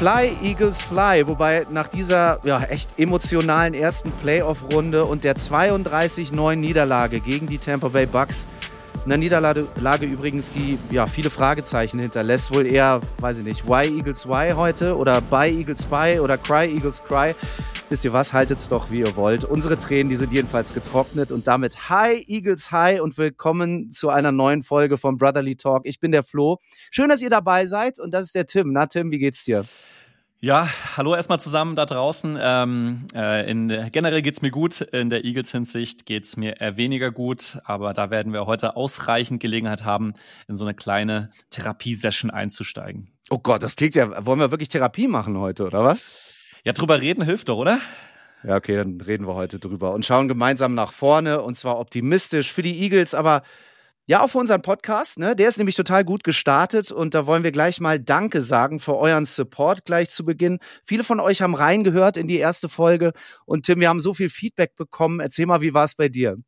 Fly, Eagles, Fly. Wobei nach dieser ja, echt emotionalen ersten Playoff-Runde und der 32-9 Niederlage gegen die Tampa Bay Bucks, eine Niederlage übrigens, die ja viele Fragezeichen hinterlässt, wohl eher, weiß ich nicht, Why Eagles Why heute oder By Eagles By oder Cry Eagles Cry. Wisst ihr was, haltet's doch, wie ihr wollt. Unsere Tränen, die sind jedenfalls getrocknet und damit Hi Eagles Hi und willkommen zu einer neuen Folge vom Brotherly Talk. Ich bin der Flo. Schön, dass ihr dabei seid und das ist der Tim. Na Tim, wie geht's dir? Ja, hallo erstmal zusammen da draußen. Ähm, äh, in, generell geht's mir gut. In der Eagles-Hinsicht geht's mir eher weniger gut, aber da werden wir heute ausreichend Gelegenheit haben, in so eine kleine Therapiesession einzusteigen. Oh Gott, das klingt ja. Wollen wir wirklich Therapie machen heute, oder was? Ja, drüber reden hilft doch, oder? Ja, okay, dann reden wir heute drüber und schauen gemeinsam nach vorne und zwar optimistisch für die Eagles, aber ja, auch für unseren Podcast, ne? Der ist nämlich total gut gestartet und da wollen wir gleich mal Danke sagen für euren Support gleich zu Beginn. Viele von euch haben reingehört in die erste Folge und Tim, wir haben so viel Feedback bekommen. Erzähl mal, wie war es bei dir?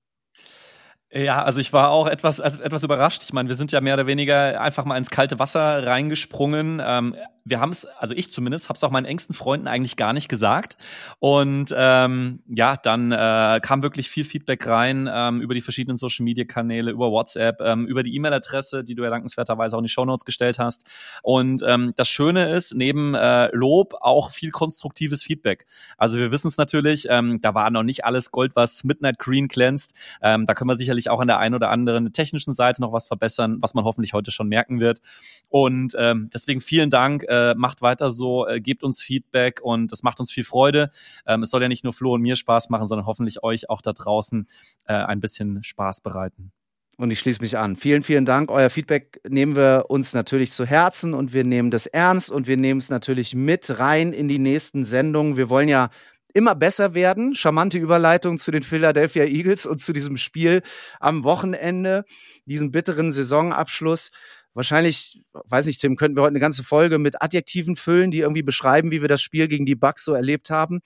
Ja, also ich war auch etwas, also etwas überrascht. Ich meine, wir sind ja mehr oder weniger einfach mal ins kalte Wasser reingesprungen. Ähm, wir haben es, also ich zumindest, habe es auch meinen engsten Freunden eigentlich gar nicht gesagt. Und ähm, ja, dann äh, kam wirklich viel Feedback rein ähm, über die verschiedenen Social-Media-Kanäle, über WhatsApp, ähm, über die E-Mail-Adresse, die du ja dankenswerterweise auch in die Shownotes gestellt hast. Und ähm, das Schöne ist, neben äh, Lob auch viel konstruktives Feedback. Also wir wissen es natürlich, ähm, da war noch nicht alles Gold, was Midnight Green glänzt. Ähm, da können wir sicherlich auch an der einen oder anderen technischen Seite noch was verbessern, was man hoffentlich heute schon merken wird. Und ähm, deswegen vielen Dank, äh, macht weiter so, äh, gebt uns Feedback und das macht uns viel Freude. Ähm, es soll ja nicht nur Flo und mir Spaß machen, sondern hoffentlich euch auch da draußen äh, ein bisschen Spaß bereiten. Und ich schließe mich an. Vielen, vielen Dank. Euer Feedback nehmen wir uns natürlich zu Herzen und wir nehmen das ernst und wir nehmen es natürlich mit rein in die nächsten Sendungen. Wir wollen ja immer besser werden. Charmante Überleitung zu den Philadelphia Eagles und zu diesem Spiel am Wochenende, diesen bitteren Saisonabschluss. Wahrscheinlich, weiß nicht, Tim, könnten wir heute eine ganze Folge mit Adjektiven füllen, die irgendwie beschreiben, wie wir das Spiel gegen die Bucks so erlebt haben.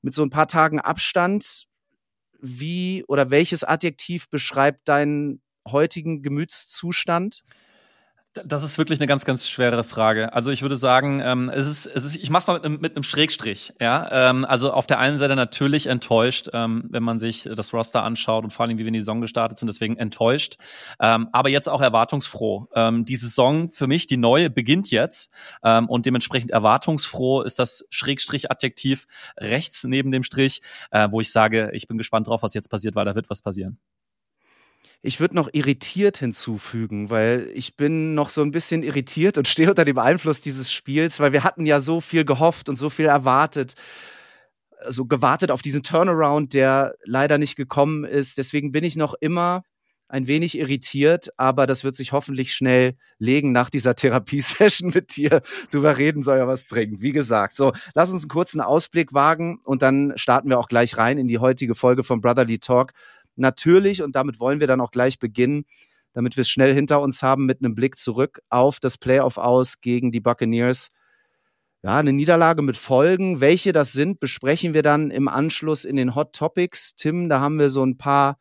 Mit so ein paar Tagen Abstand. Wie oder welches Adjektiv beschreibt deinen heutigen Gemütszustand? Das ist wirklich eine ganz, ganz schwere Frage. Also ich würde sagen, ähm, es ist, es ist, ich mache es mal mit einem, mit einem Schrägstrich. Ja, ähm, also auf der einen Seite natürlich enttäuscht, ähm, wenn man sich das Roster anschaut und vor allem wie wir in die Saison gestartet sind, deswegen enttäuscht. Ähm, aber jetzt auch erwartungsfroh. Ähm, die Saison für mich, die neue, beginnt jetzt ähm, und dementsprechend erwartungsfroh ist das Schrägstrich-Adjektiv rechts neben dem Strich, äh, wo ich sage, ich bin gespannt drauf, was jetzt passiert, weil da wird was passieren. Ich würde noch irritiert hinzufügen, weil ich bin noch so ein bisschen irritiert und stehe unter dem Einfluss dieses Spiels, weil wir hatten ja so viel gehofft und so viel erwartet. So also gewartet auf diesen Turnaround, der leider nicht gekommen ist. Deswegen bin ich noch immer ein wenig irritiert, aber das wird sich hoffentlich schnell legen nach dieser Therapiesession mit dir. Drüber reden soll ja was bringen. Wie gesagt, so, lass uns einen kurzen Ausblick wagen und dann starten wir auch gleich rein in die heutige Folge von Brotherly Talk natürlich, und damit wollen wir dann auch gleich beginnen, damit wir es schnell hinter uns haben, mit einem Blick zurück auf das Playoff aus gegen die Buccaneers. Ja, eine Niederlage mit Folgen. Welche das sind, besprechen wir dann im Anschluss in den Hot Topics. Tim, da haben wir so ein paar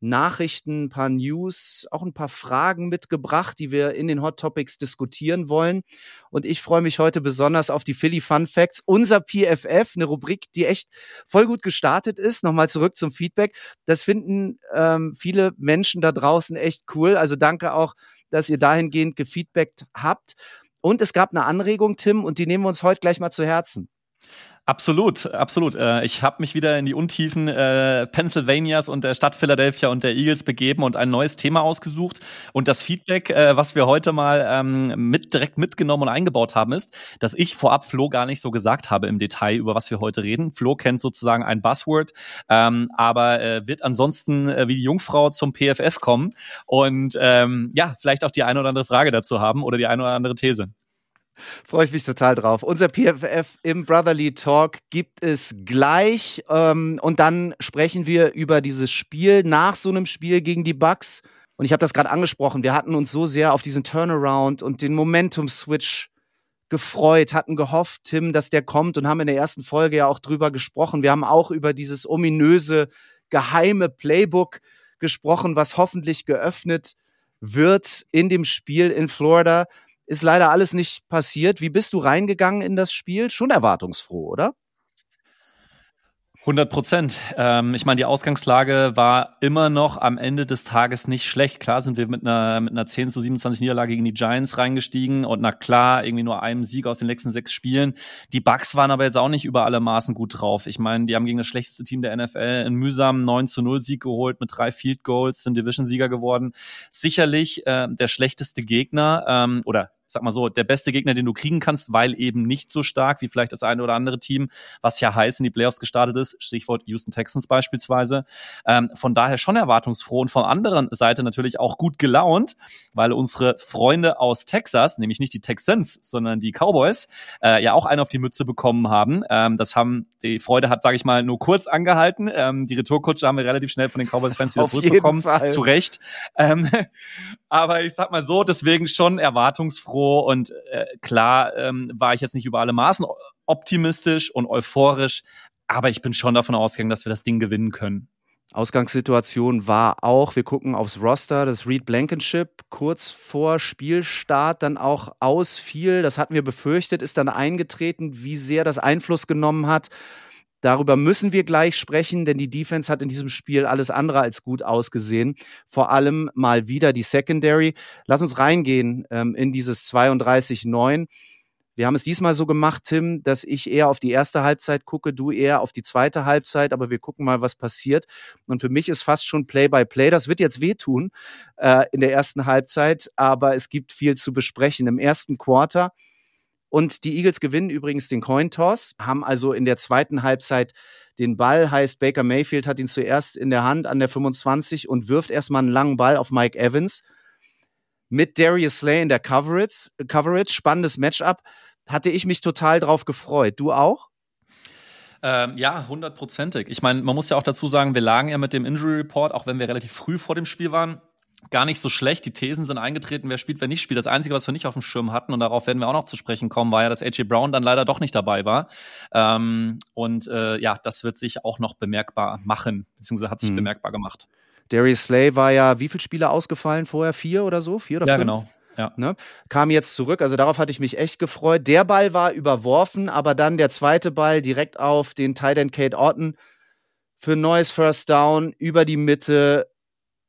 Nachrichten, ein paar News, auch ein paar Fragen mitgebracht, die wir in den Hot Topics diskutieren wollen. Und ich freue mich heute besonders auf die Philly Fun Facts, unser PFF, eine Rubrik, die echt voll gut gestartet ist. Nochmal zurück zum Feedback. Das finden ähm, viele Menschen da draußen echt cool. Also danke auch, dass ihr dahingehend gefeedbackt habt. Und es gab eine Anregung, Tim, und die nehmen wir uns heute gleich mal zu Herzen. Absolut, absolut. Äh, ich habe mich wieder in die Untiefen äh, Pennsylvanias und der Stadt Philadelphia und der Eagles begeben und ein neues Thema ausgesucht. Und das Feedback, äh, was wir heute mal ähm, mit direkt mitgenommen und eingebaut haben, ist, dass ich vorab Flo gar nicht so gesagt habe im Detail, über was wir heute reden. Flo kennt sozusagen ein Buzzword, ähm, aber wird ansonsten wie die Jungfrau zum PFF kommen und ähm, ja, vielleicht auch die eine oder andere Frage dazu haben oder die eine oder andere These. Freue ich mich total drauf. Unser PFF im Brotherly Talk gibt es gleich. Ähm, und dann sprechen wir über dieses Spiel nach so einem Spiel gegen die Bucks. Und ich habe das gerade angesprochen. Wir hatten uns so sehr auf diesen Turnaround und den Momentum-Switch gefreut, hatten gehofft, Tim, dass der kommt und haben in der ersten Folge ja auch drüber gesprochen. Wir haben auch über dieses ominöse, geheime Playbook gesprochen, was hoffentlich geöffnet wird in dem Spiel in Florida. Ist leider alles nicht passiert. Wie bist du reingegangen in das Spiel? Schon erwartungsfroh, oder? 100 Prozent. Ähm, ich meine, die Ausgangslage war immer noch am Ende des Tages nicht schlecht. Klar sind wir mit einer, mit einer 10 zu 27 Niederlage gegen die Giants reingestiegen und na klar, irgendwie nur einem Sieg aus den letzten sechs Spielen. Die Bucks waren aber jetzt auch nicht über alle Maßen gut drauf. Ich meine, die haben gegen das schlechteste Team der NFL einen mühsamen 9 zu 0 Sieg geholt mit drei Field Goals, sind Division-Sieger geworden. Sicherlich äh, der schlechteste Gegner ähm, oder sag mal so, der beste Gegner, den du kriegen kannst, weil eben nicht so stark wie vielleicht das eine oder andere Team, was ja heiß in die Playoffs gestartet ist, Stichwort Houston Texans beispielsweise. Ähm, von daher schon erwartungsfroh und von anderen Seite natürlich auch gut gelaunt, weil unsere Freunde aus Texas, nämlich nicht die Texans, sondern die Cowboys, äh, ja auch einen auf die Mütze bekommen haben. Ähm, das haben, die Freude hat, sage ich mal, nur kurz angehalten. Ähm, die Retourkutsche haben wir relativ schnell von den Cowboys-Fans wieder zurückbekommen. Zu Recht. Aber ich sag mal so, deswegen schon erwartungsfroh froh und äh, klar ähm, war ich jetzt nicht über alle Maßen optimistisch und euphorisch, aber ich bin schon davon ausgegangen, dass wir das Ding gewinnen können. Ausgangssituation war auch, wir gucken aufs Roster, dass Reed Blankenship kurz vor Spielstart dann auch ausfiel. Das hatten wir befürchtet, ist dann eingetreten, wie sehr das Einfluss genommen hat Darüber müssen wir gleich sprechen, denn die Defense hat in diesem Spiel alles andere als gut ausgesehen. Vor allem mal wieder die Secondary. Lass uns reingehen ähm, in dieses 32-9. Wir haben es diesmal so gemacht, Tim, dass ich eher auf die erste Halbzeit gucke, du eher auf die zweite Halbzeit, aber wir gucken mal, was passiert. Und für mich ist fast schon Play-by-Play. -play. Das wird jetzt wehtun äh, in der ersten Halbzeit, aber es gibt viel zu besprechen. Im ersten Quarter und die Eagles gewinnen übrigens den Coin Toss, haben also in der zweiten Halbzeit den Ball, heißt Baker Mayfield hat ihn zuerst in der Hand an der 25 und wirft erstmal einen langen Ball auf Mike Evans. Mit Darius Slay in der Coverage, Coverage spannendes Matchup. Hatte ich mich total drauf gefreut. Du auch? Ähm, ja, hundertprozentig. Ich meine, man muss ja auch dazu sagen, wir lagen ja mit dem Injury Report, auch wenn wir relativ früh vor dem Spiel waren, gar nicht so schlecht. Die Thesen sind eingetreten, wer spielt, wer nicht spielt. Das Einzige, was wir nicht auf dem Schirm hatten, und darauf werden wir auch noch zu sprechen kommen, war ja, dass AJ Brown dann leider doch nicht dabei war. Ähm, und äh, ja, das wird sich auch noch bemerkbar machen, beziehungsweise hat sich mhm. bemerkbar gemacht. Darius Slay war ja, wie viele Spiele ausgefallen vorher? Vier oder so? Vier oder ja, fünf? genau. Ja. Ne? Kam jetzt zurück, also darauf hatte ich mich echt gefreut. Der Ball war überworfen, aber dann der zweite Ball direkt auf den Tight End Kate Orton für ein neues First Down über die Mitte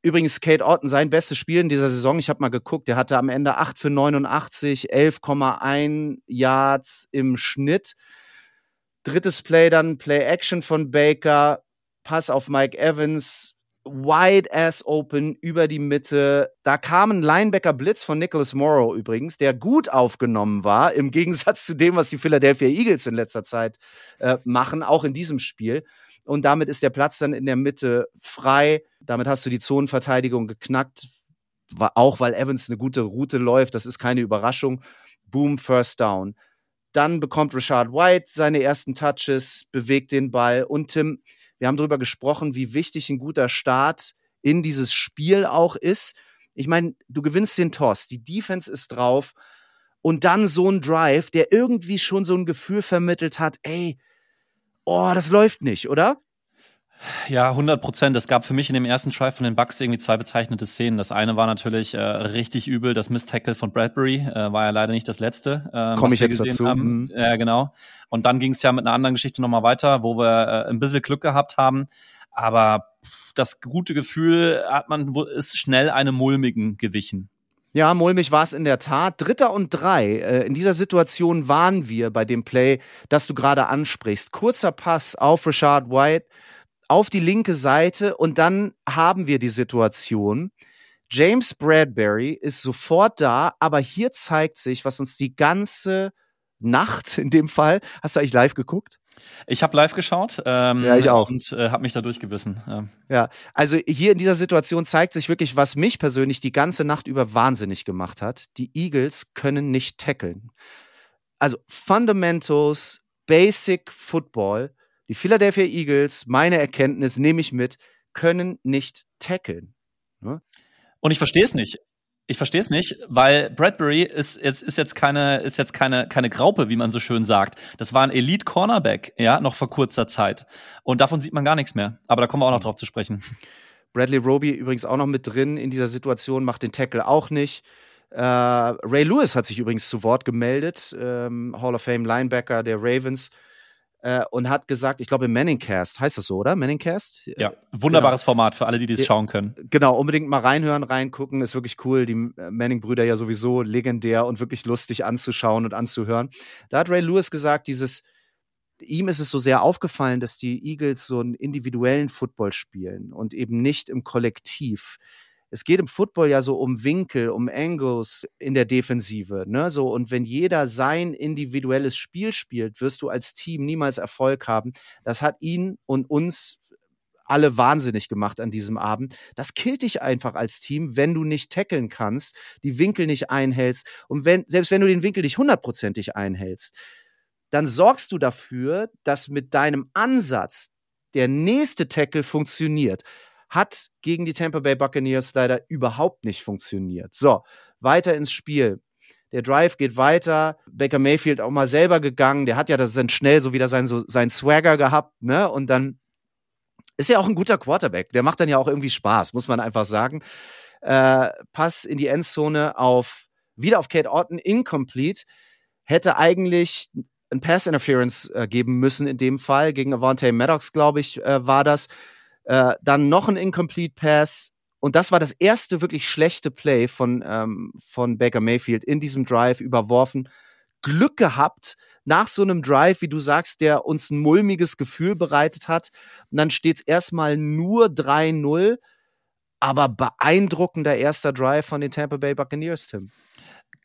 Übrigens, Kate Orton, sein bestes Spiel in dieser Saison, ich habe mal geguckt, der hatte am Ende 8 für 89, 11,1 Yards im Schnitt. Drittes Play dann Play Action von Baker, Pass auf Mike Evans, wide ass open über die Mitte. Da kam ein Linebacker Blitz von Nicholas Morrow übrigens, der gut aufgenommen war, im Gegensatz zu dem, was die Philadelphia Eagles in letzter Zeit äh, machen, auch in diesem Spiel und damit ist der Platz dann in der Mitte frei. Damit hast du die Zonenverteidigung geknackt, auch weil Evans eine gute Route läuft. Das ist keine Überraschung. Boom, First Down. Dann bekommt Richard White seine ersten Touches, bewegt den Ball. Und Tim, wir haben darüber gesprochen, wie wichtig ein guter Start in dieses Spiel auch ist. Ich meine, du gewinnst den Toss, die Defense ist drauf und dann so ein Drive, der irgendwie schon so ein Gefühl vermittelt hat, ey, oh, das läuft nicht, oder? Ja, 100 Prozent. Es gab für mich in dem ersten Drive von den Bucks irgendwie zwei bezeichnete Szenen. Das eine war natürlich äh, richtig übel, das Miss-Tackle von Bradbury, äh, war ja leider nicht das letzte. Äh, Komme ich jetzt dazu. Haben. Mhm. Ja, genau. Und dann ging es ja mit einer anderen Geschichte nochmal weiter, wo wir äh, ein bisschen Glück gehabt haben. Aber das gute Gefühl hat man, ist schnell einem mulmigen gewichen. Ja, mulmig war es in der Tat. Dritter und drei. Äh, in dieser Situation waren wir bei dem Play, das du gerade ansprichst. Kurzer Pass auf Richard White auf die linke Seite und dann haben wir die Situation. James Bradbury ist sofort da, aber hier zeigt sich, was uns die ganze Nacht in dem Fall. Hast du eigentlich live geguckt? Ich habe live geschaut. Ähm, ja, ich auch. Und äh, habe mich da durchgebissen. Ja. ja, also hier in dieser Situation zeigt sich wirklich, was mich persönlich die ganze Nacht über wahnsinnig gemacht hat. Die Eagles können nicht tackeln. Also Fundamentals, Basic Football. Die Philadelphia Eagles, meine Erkenntnis nehme ich mit, können nicht tackeln. Ne? Und ich verstehe es nicht. Ich verstehe es nicht, weil Bradbury ist jetzt ist jetzt keine ist jetzt keine keine Graupe, wie man so schön sagt. Das war ein Elite Cornerback, ja, noch vor kurzer Zeit und davon sieht man gar nichts mehr. Aber da kommen wir auch noch drauf zu sprechen. Bradley Roby übrigens auch noch mit drin in dieser Situation, macht den Tackle auch nicht. Äh, Ray Lewis hat sich übrigens zu Wort gemeldet, ähm, Hall of Fame Linebacker der Ravens äh, und hat gesagt, ich glaube im Manningcast, heißt das so, oder? Manningcast? Ja, wunderbares genau. Format für alle, die das schauen können. Genau, unbedingt mal reinhören, reingucken, ist wirklich cool. Die äh, Manning-Brüder ja sowieso legendär und wirklich lustig anzuschauen und anzuhören. Da hat Ray Lewis gesagt, dieses, ihm ist es so sehr aufgefallen, dass die Eagles so einen individuellen Football spielen und eben nicht im Kollektiv es geht im Football ja so um Winkel, um Angles in der Defensive, ne? So und wenn jeder sein individuelles Spiel spielt, wirst du als Team niemals Erfolg haben. Das hat ihn und uns alle wahnsinnig gemacht an diesem Abend. Das killt dich einfach als Team, wenn du nicht tackeln kannst, die Winkel nicht einhältst und wenn selbst wenn du den Winkel nicht hundertprozentig einhältst, dann sorgst du dafür, dass mit deinem Ansatz der nächste Tackle funktioniert hat gegen die Tampa Bay Buccaneers leider überhaupt nicht funktioniert. So, weiter ins Spiel. Der Drive geht weiter. Baker Mayfield auch mal selber gegangen. Der hat ja das dann schnell so wieder sein, so, sein Swagger gehabt, ne? Und dann ist er auch ein guter Quarterback. Der macht dann ja auch irgendwie Spaß, muss man einfach sagen. Äh, Pass in die Endzone auf, wieder auf Kate Orton, incomplete. Hätte eigentlich ein Pass Interference äh, geben müssen in dem Fall. Gegen Avante Maddox, glaube ich, äh, war das. Äh, dann noch ein Incomplete Pass. Und das war das erste wirklich schlechte Play von, ähm, von Baker Mayfield in diesem Drive überworfen. Glück gehabt nach so einem Drive, wie du sagst, der uns ein mulmiges Gefühl bereitet hat. Und dann steht es erstmal nur 3-0. Aber beeindruckender erster Drive von den Tampa Bay Buccaneers, Tim.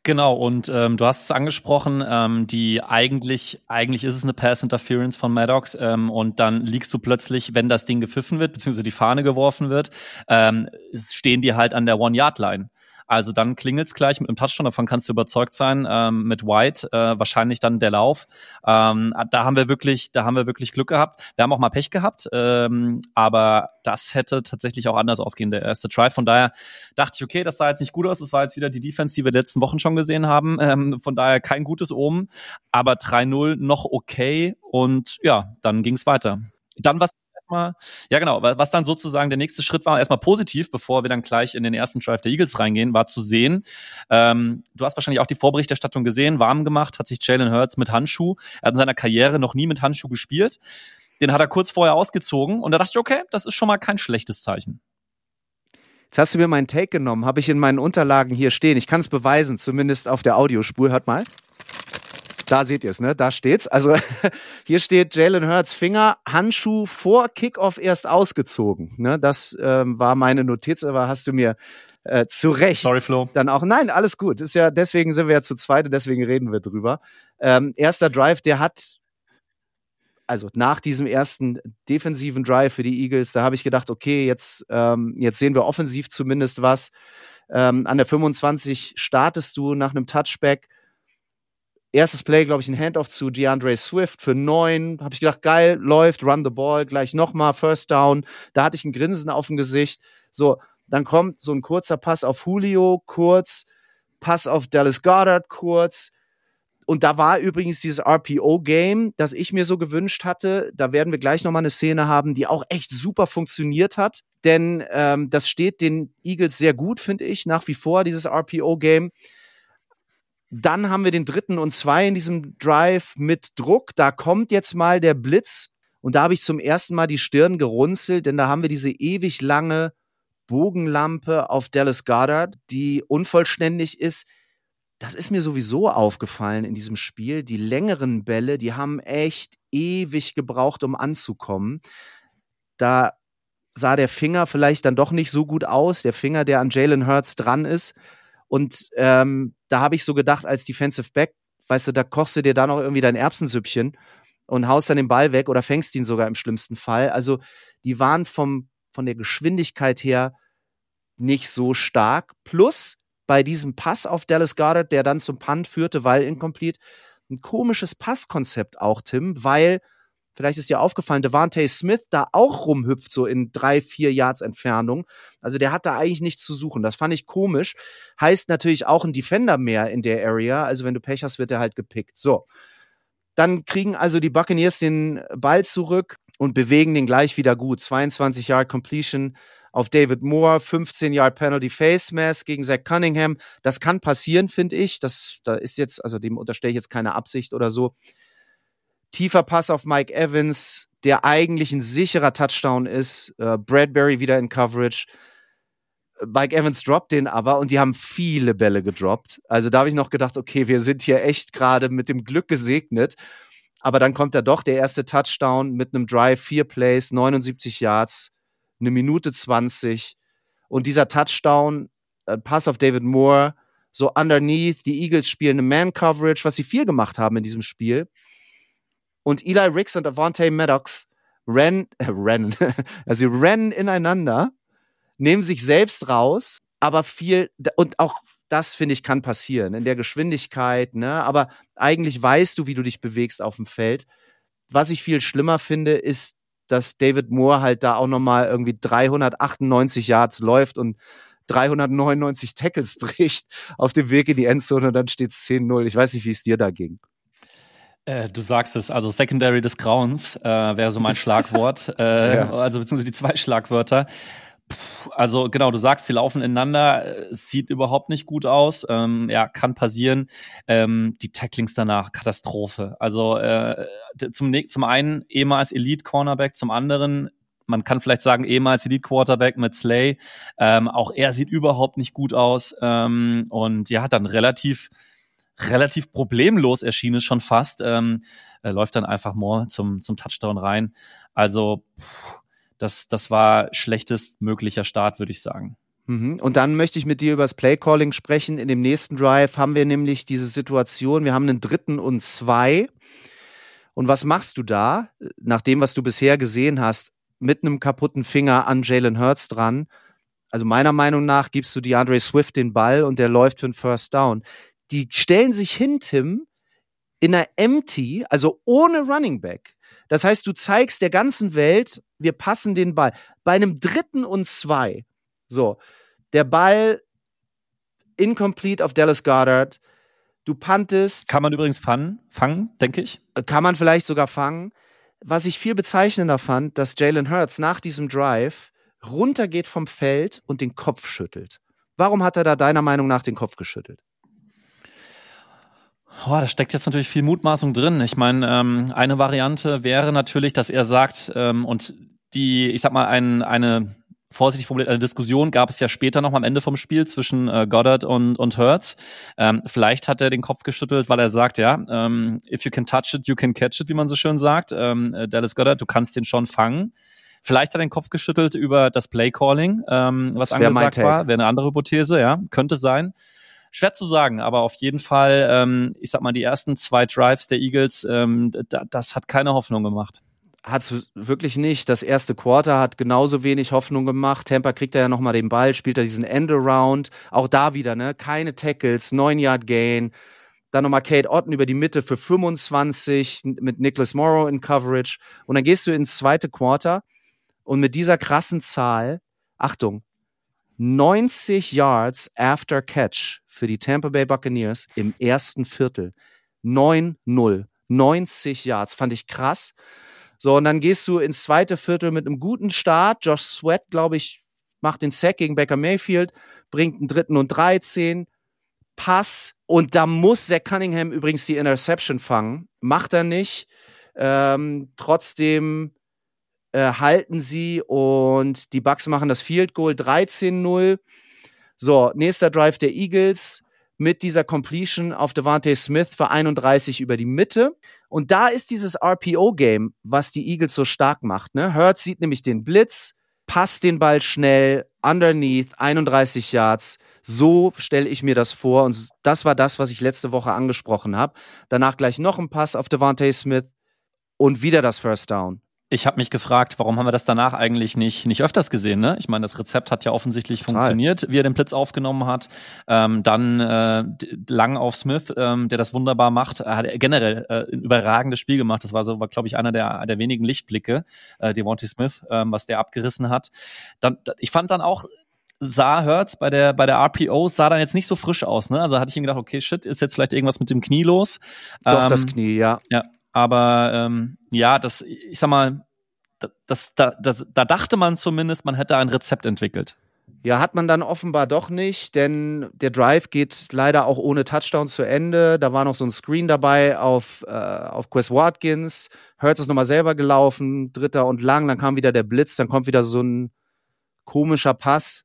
Genau, und ähm, du hast es angesprochen, ähm, die eigentlich, eigentlich ist es eine Pass Interference von Maddox ähm, und dann liegst du plötzlich, wenn das Ding gepfiffen wird, beziehungsweise die Fahne geworfen wird, ähm, stehen die halt an der One-Yard-Line. Also dann klingelt's gleich mit einem Touchdown, davon kannst du überzeugt sein, ähm, mit White, äh, wahrscheinlich dann der Lauf. Ähm, da haben wir wirklich, da haben wir wirklich Glück gehabt. Wir haben auch mal Pech gehabt, ähm, aber das hätte tatsächlich auch anders ausgehen, der erste Try. Von daher dachte ich, okay, das sah jetzt nicht gut aus. Das war jetzt wieder die Defense, die wir letzten Wochen schon gesehen haben. Ähm, von daher kein gutes Omen, aber 3-0 noch okay und ja, dann ging's weiter. Dann was erstmal, ja genau, was dann sozusagen der nächste Schritt war, erstmal positiv, bevor wir dann gleich in den ersten Drive der Eagles reingehen, war zu sehen, ähm, du hast wahrscheinlich auch die Vorberichterstattung gesehen, warm gemacht hat sich Jalen Hurts mit Handschuh. Er hat in seiner Karriere noch nie mit Handschuh gespielt. Den hat er kurz vorher ausgezogen und da dachte ich, okay, das ist schon mal kein schlechtes Zeichen. Jetzt hast du mir meinen Take genommen, habe ich in meinen Unterlagen hier stehen. Ich kann es beweisen, zumindest auf der Audiospur. Hört mal. Da seht ihr es, ne? Da steht's. Also hier steht Jalen Hurts Finger, Handschuh vor Kickoff erst ausgezogen. Ne? Das ähm, war meine Notiz, aber hast du mir äh, zu Recht. Sorry, Flo. Dann auch, nein, alles gut. Ist ja, deswegen sind wir ja zu zweit und deswegen reden wir drüber. Ähm, erster Drive, der hat, also nach diesem ersten defensiven Drive für die Eagles, da habe ich gedacht, okay, jetzt, ähm, jetzt sehen wir offensiv zumindest was. Ähm, an der 25 startest du nach einem Touchback Erstes Play, glaube ich, ein Handoff zu DeAndre Swift für neun. Habe ich gedacht, geil, läuft, run the ball, gleich nochmal, First Down. Da hatte ich ein Grinsen auf dem Gesicht. So, dann kommt so ein kurzer Pass auf Julio, kurz, Pass auf Dallas Goddard, kurz. Und da war übrigens dieses RPO-Game, das ich mir so gewünscht hatte. Da werden wir gleich nochmal eine Szene haben, die auch echt super funktioniert hat. Denn ähm, das steht den Eagles sehr gut, finde ich, nach wie vor, dieses RPO-Game. Dann haben wir den dritten und zwei in diesem Drive mit Druck. Da kommt jetzt mal der Blitz. Und da habe ich zum ersten Mal die Stirn gerunzelt, denn da haben wir diese ewig lange Bogenlampe auf Dallas Goddard, die unvollständig ist. Das ist mir sowieso aufgefallen in diesem Spiel. Die längeren Bälle, die haben echt ewig gebraucht, um anzukommen. Da sah der Finger vielleicht dann doch nicht so gut aus, der Finger, der an Jalen Hurts dran ist. Und ähm, da habe ich so gedacht, als Defensive Back, weißt du, da kochst du dir da noch irgendwie dein Erbsensüppchen und haust dann den Ball weg oder fängst ihn sogar im schlimmsten Fall. Also die waren vom, von der Geschwindigkeit her nicht so stark. Plus bei diesem Pass auf Dallas Goddard, der dann zum Punt führte, weil incomplete, ein komisches Passkonzept auch, Tim, weil Vielleicht ist dir aufgefallen, Devante Smith da auch rumhüpft, so in drei, vier Yards Entfernung. Also der hat da eigentlich nichts zu suchen. Das fand ich komisch. Heißt natürlich auch ein Defender mehr in der Area. Also wenn du Pech hast, wird er halt gepickt. So. Dann kriegen also die Buccaneers den Ball zurück und bewegen den gleich wieder gut. 22 Yard Completion auf David Moore, 15 Yard Penalty Face Mask gegen Zach Cunningham. Das kann passieren, finde ich. Das, da ist jetzt, also dem unterstelle ich jetzt keine Absicht oder so. Tiefer Pass auf Mike Evans, der eigentlich ein sicherer Touchdown ist. Äh, Bradbury wieder in Coverage. Mike Evans droppt den aber und die haben viele Bälle gedroppt. Also da habe ich noch gedacht, okay, wir sind hier echt gerade mit dem Glück gesegnet. Aber dann kommt da doch der erste Touchdown mit einem Drive, vier Plays, 79 Yards, eine Minute 20. Und dieser Touchdown, äh, Pass auf David Moore, so underneath, die Eagles spielen eine Man-Coverage, was sie viel gemacht haben in diesem Spiel. Und Eli Ricks und Avante Maddox rennen, äh, rennen, also sie rennen ineinander nehmen sich selbst raus, aber viel, und auch das finde ich kann passieren in der Geschwindigkeit, ne? Aber eigentlich weißt du, wie du dich bewegst auf dem Feld. Was ich viel schlimmer finde, ist, dass David Moore halt da auch nochmal irgendwie 398 Yards läuft und 399 Tackles bricht auf dem Weg in die Endzone und dann steht es 10-0. Ich weiß nicht, wie es dir da ging. Äh, du sagst es, also Secondary des Grauens äh, wäre so mein Schlagwort, äh, ja. also beziehungsweise die zwei Schlagwörter. Also genau, du sagst, sie laufen ineinander, es sieht überhaupt nicht gut aus. Ähm, ja, kann passieren. Ähm, die Tacklings danach, Katastrophe. Also äh, zum, zum einen ehemals Elite Cornerback, zum anderen man kann vielleicht sagen, ehemals Elite Quarterback mit Slay. Ähm, auch er sieht überhaupt nicht gut aus. Ähm, und ja, dann relativ, relativ problemlos erschien es schon fast. Ähm, er läuft dann einfach more zum, zum Touchdown rein. Also, das, das war schlechtest möglicher Start, würde ich sagen. Mhm. Und dann möchte ich mit dir über das Playcalling sprechen. In dem nächsten Drive haben wir nämlich diese Situation, wir haben einen dritten und zwei. Und was machst du da, nach dem, was du bisher gesehen hast, mit einem kaputten Finger an Jalen Hurts dran? Also meiner Meinung nach gibst du DeAndre Swift den Ball und der läuft für einen First Down. Die stellen sich hin, Tim, in einer Empty, also ohne Running Back. Das heißt, du zeigst der ganzen Welt, wir passen den Ball. Bei einem dritten und zwei, so, der Ball incomplete auf Dallas Goddard, du pantest. Kann man übrigens fangen, fangen, denke ich. Kann man vielleicht sogar fangen. Was ich viel bezeichnender fand, dass Jalen Hurts nach diesem Drive runtergeht vom Feld und den Kopf schüttelt. Warum hat er da deiner Meinung nach den Kopf geschüttelt? Oh, da steckt jetzt natürlich viel Mutmaßung drin. Ich meine, ähm, eine Variante wäre natürlich, dass er sagt, ähm, und die, ich sag mal, ein, eine vorsichtig formuliert, eine Diskussion gab es ja später noch am Ende vom Spiel zwischen äh, Goddard und, und Hertz. Ähm, vielleicht hat er den Kopf geschüttelt, weil er sagt, ja, ähm, if you can touch it, you can catch it, wie man so schön sagt. Ähm, äh, Dallas Goddard, du kannst den schon fangen. Vielleicht hat er den Kopf geschüttelt über das Play Calling, ähm, was angesagt war. Wäre eine andere Hypothese, ja, könnte sein. Schwer zu sagen, aber auf jeden Fall, ähm, ich sag mal, die ersten zwei Drives der Eagles, ähm, das hat keine Hoffnung gemacht hat es wirklich nicht. Das erste Quarter hat genauso wenig Hoffnung gemacht. Tampa kriegt er ja nochmal den Ball, spielt er diesen Endaround. Auch da wieder, ne? Keine Tackles, 9 Yard Gain. Dann nochmal Kate Otten über die Mitte für 25 mit Nicholas Morrow in Coverage. Und dann gehst du ins zweite Quarter und mit dieser krassen Zahl, Achtung, 90 Yards after Catch für die Tampa Bay Buccaneers im ersten Viertel. 9-0. 90 Yards. Fand ich krass. So, und dann gehst du ins zweite Viertel mit einem guten Start. Josh Sweat, glaube ich, macht den Sack gegen Becker Mayfield, bringt einen dritten und 13. Pass. Und da muss Zach Cunningham übrigens die Interception fangen. Macht er nicht. Ähm, trotzdem äh, halten sie und die Bucks machen das Field Goal 13-0. So, nächster Drive der Eagles mit dieser Completion auf Devante Smith für 31 über die Mitte. Und da ist dieses RPO-Game, was die Eagles so stark macht. Ne? Hurts sieht nämlich den Blitz, passt den Ball schnell, underneath, 31 Yards. So stelle ich mir das vor. Und das war das, was ich letzte Woche angesprochen habe. Danach gleich noch ein Pass auf Devante Smith und wieder das First Down. Ich habe mich gefragt, warum haben wir das danach eigentlich nicht, nicht öfters gesehen? Ne? Ich meine, das Rezept hat ja offensichtlich Total. funktioniert, wie er den Blitz aufgenommen hat. Ähm, dann äh, lang auf Smith, ähm, der das wunderbar macht. Er hat generell äh, ein überragendes Spiel gemacht. Das war so, war, glaube ich, einer der, der wenigen Lichtblicke, äh, Devontae Smith, ähm, was der abgerissen hat. Dann, ich fand dann auch, sah Hurts bei der bei der RPO sah dann jetzt nicht so frisch aus, ne? Also hatte ich ihm gedacht, okay, shit, ist jetzt vielleicht irgendwas mit dem Knie los? Doch ähm, das Knie, ja. Ja, aber ähm, ja, das, ich sag mal, das, da, das, da dachte man zumindest, man hätte ein Rezept entwickelt. Ja, hat man dann offenbar doch nicht, denn der Drive geht leider auch ohne Touchdown zu Ende. Da war noch so ein Screen dabei auf, äh, auf Quest Watkins. Hurts ist nochmal selber gelaufen, dritter und lang. Dann kam wieder der Blitz, dann kommt wieder so ein komischer Pass.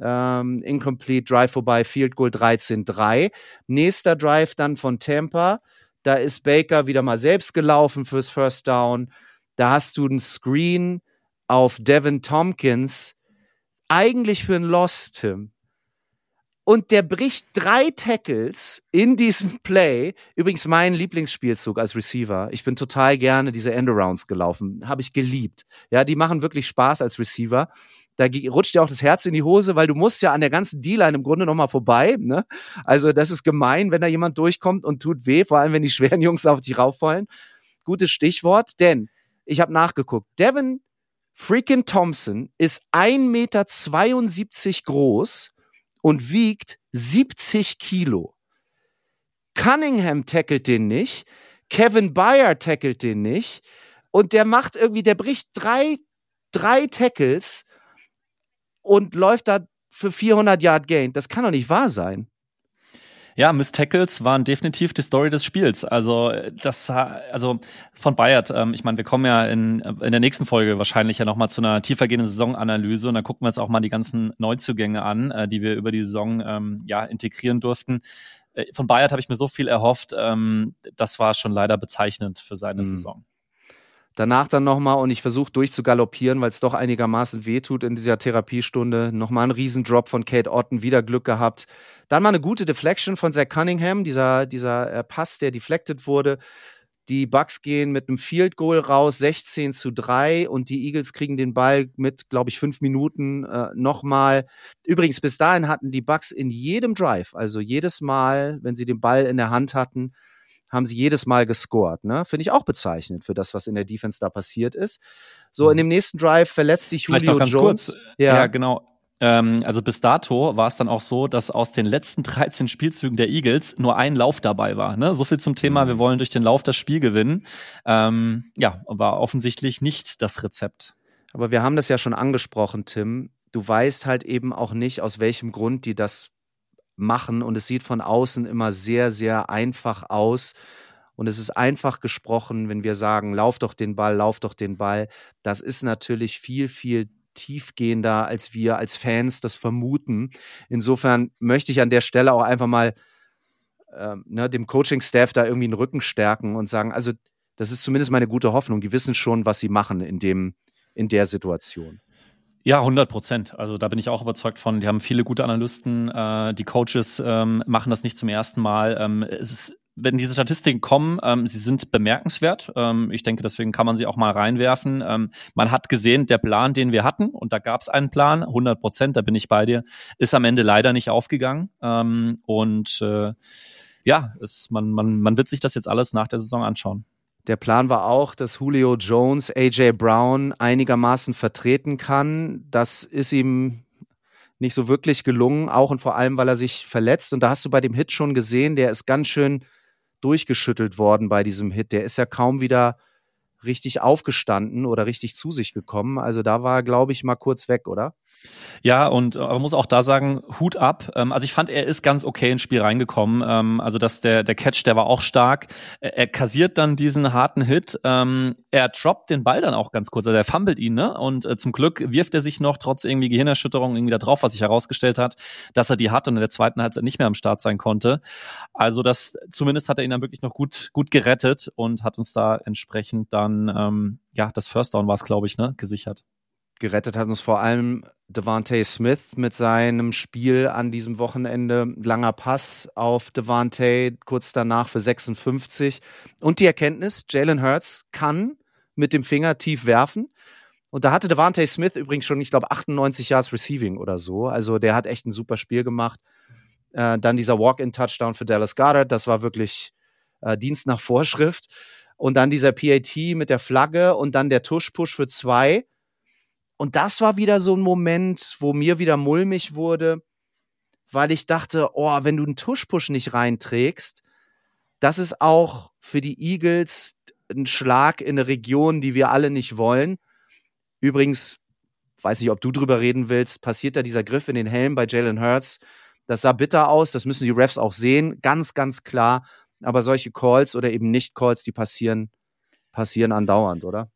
Ähm, incomplete Drive vorbei, Field Goal 13-3. Nächster Drive dann von Tampa. Da ist Baker wieder mal selbst gelaufen fürs First Down. Da hast du einen Screen auf Devin Tompkins eigentlich für ein Loss, Tim. Und der bricht drei Tackles in diesem Play. Übrigens mein Lieblingsspielzug als Receiver. Ich bin total gerne diese Endarounds gelaufen. Habe ich geliebt. Ja, die machen wirklich Spaß als Receiver. Da rutscht dir auch das Herz in die Hose, weil du musst ja an der ganzen D-Line im Grunde nochmal vorbei. Ne? Also das ist gemein, wenn da jemand durchkommt und tut weh, vor allem wenn die schweren Jungs auf dich rauf wollen. Gutes Stichwort, denn ich habe nachgeguckt. Devin Freaking Thompson ist 1,72 Meter groß und wiegt 70 Kilo. Cunningham tackelt den nicht. Kevin Bayer tackelt den nicht. Und der macht irgendwie, der bricht drei, drei Tackles und läuft da für 400 Yard Gain. Das kann doch nicht wahr sein. Ja, Miss Tackles waren definitiv die Story des Spiels. Also das, also von Bayard. Ähm, ich meine, wir kommen ja in, in der nächsten Folge wahrscheinlich ja noch mal zu einer tiefergehenden Saisonanalyse und dann gucken wir uns auch mal die ganzen Neuzugänge an, äh, die wir über die Saison ähm, ja integrieren durften. Äh, von Bayard habe ich mir so viel erhofft. Ähm, das war schon leider bezeichnend für seine mhm. Saison. Danach dann nochmal und ich versuche durchzugaloppieren, weil es doch einigermaßen wehtut in dieser Therapiestunde. Nochmal ein Riesendrop von Kate Otten, wieder Glück gehabt. Dann mal eine gute Deflection von Zach Cunningham, dieser, dieser äh, Pass, der deflected wurde. Die Bucks gehen mit einem Field Goal raus, 16 zu 3 und die Eagles kriegen den Ball mit, glaube ich, fünf Minuten äh, nochmal. Übrigens, bis dahin hatten die Bucks in jedem Drive, also jedes Mal, wenn sie den Ball in der Hand hatten, haben sie jedes Mal gescored. Ne? Finde ich auch bezeichnend für das, was in der Defense da passiert ist. So, in mhm. dem nächsten Drive verletzt sich Julio noch ganz Jones. Kurz. Ja. ja, genau. Ähm, also bis dato war es dann auch so, dass aus den letzten 13 Spielzügen der Eagles nur ein Lauf dabei war. Ne? So viel zum Thema, wir mhm. wollen durch den Lauf das Spiel gewinnen. Ähm, ja, war offensichtlich nicht das Rezept. Aber wir haben das ja schon angesprochen, Tim. Du weißt halt eben auch nicht, aus welchem Grund die das machen und es sieht von außen immer sehr, sehr einfach aus. Und es ist einfach gesprochen, wenn wir sagen, lauf doch den Ball, lauf doch den Ball. Das ist natürlich viel, viel tiefgehender, als wir als Fans das vermuten. Insofern möchte ich an der Stelle auch einfach mal ähm, ne, dem Coaching-Staff da irgendwie den Rücken stärken und sagen, also das ist zumindest meine gute Hoffnung. Die wissen schon, was sie machen in dem, in der Situation. Ja, 100 Prozent. Also da bin ich auch überzeugt von. Die haben viele gute Analysten. Äh, die Coaches ähm, machen das nicht zum ersten Mal. Ähm, es ist, wenn diese Statistiken kommen, ähm, sie sind bemerkenswert. Ähm, ich denke, deswegen kann man sie auch mal reinwerfen. Ähm, man hat gesehen, der Plan, den wir hatten, und da gab es einen Plan, 100 Prozent, da bin ich bei dir, ist am Ende leider nicht aufgegangen. Ähm, und äh, ja, es, man, man, man wird sich das jetzt alles nach der Saison anschauen. Der Plan war auch, dass Julio Jones AJ Brown einigermaßen vertreten kann. Das ist ihm nicht so wirklich gelungen, auch und vor allem, weil er sich verletzt. Und da hast du bei dem Hit schon gesehen, der ist ganz schön durchgeschüttelt worden bei diesem Hit. Der ist ja kaum wieder richtig aufgestanden oder richtig zu sich gekommen. Also da war glaube ich, mal kurz weg, oder? Ja, und äh, man muss auch da sagen, Hut ab. Ähm, also ich fand, er ist ganz okay ins Spiel reingekommen. Ähm, also dass der, der Catch, der war auch stark. Er, kassiert dann diesen harten Hit. Ähm, er droppt den Ball dann auch ganz kurz. Also er fummelt ihn, ne? Und äh, zum Glück wirft er sich noch trotz irgendwie Gehirnerschütterung irgendwie da drauf, was sich herausgestellt hat, dass er die hat und in der zweiten Halbzeit nicht mehr am Start sein konnte. Also das, zumindest hat er ihn dann wirklich noch gut, gut gerettet und hat uns da entsprechend dann, ähm, ja, das First Down war es, glaube ich, ne, gesichert gerettet hat uns vor allem Devante Smith mit seinem Spiel an diesem Wochenende. Langer Pass auf Devante, kurz danach für 56. Und die Erkenntnis, Jalen Hurts kann mit dem Finger tief werfen. Und da hatte Devante Smith übrigens schon, ich glaube, 98 Yards Receiving oder so. Also der hat echt ein super Spiel gemacht. Äh, dann dieser Walk-in-Touchdown für Dallas Goddard, das war wirklich äh, Dienst nach Vorschrift. Und dann dieser PAT mit der Flagge und dann der Tush-Push für zwei und das war wieder so ein Moment, wo mir wieder mulmig wurde, weil ich dachte, oh, wenn du einen Tuschpush nicht reinträgst, das ist auch für die Eagles ein Schlag in eine Region, die wir alle nicht wollen. Übrigens, weiß nicht, ob du drüber reden willst, passiert da dieser Griff in den Helm bei Jalen Hurts. Das sah bitter aus, das müssen die Refs auch sehen, ganz, ganz klar. Aber solche Calls oder eben Nicht-Calls, die passieren, passieren andauernd, oder?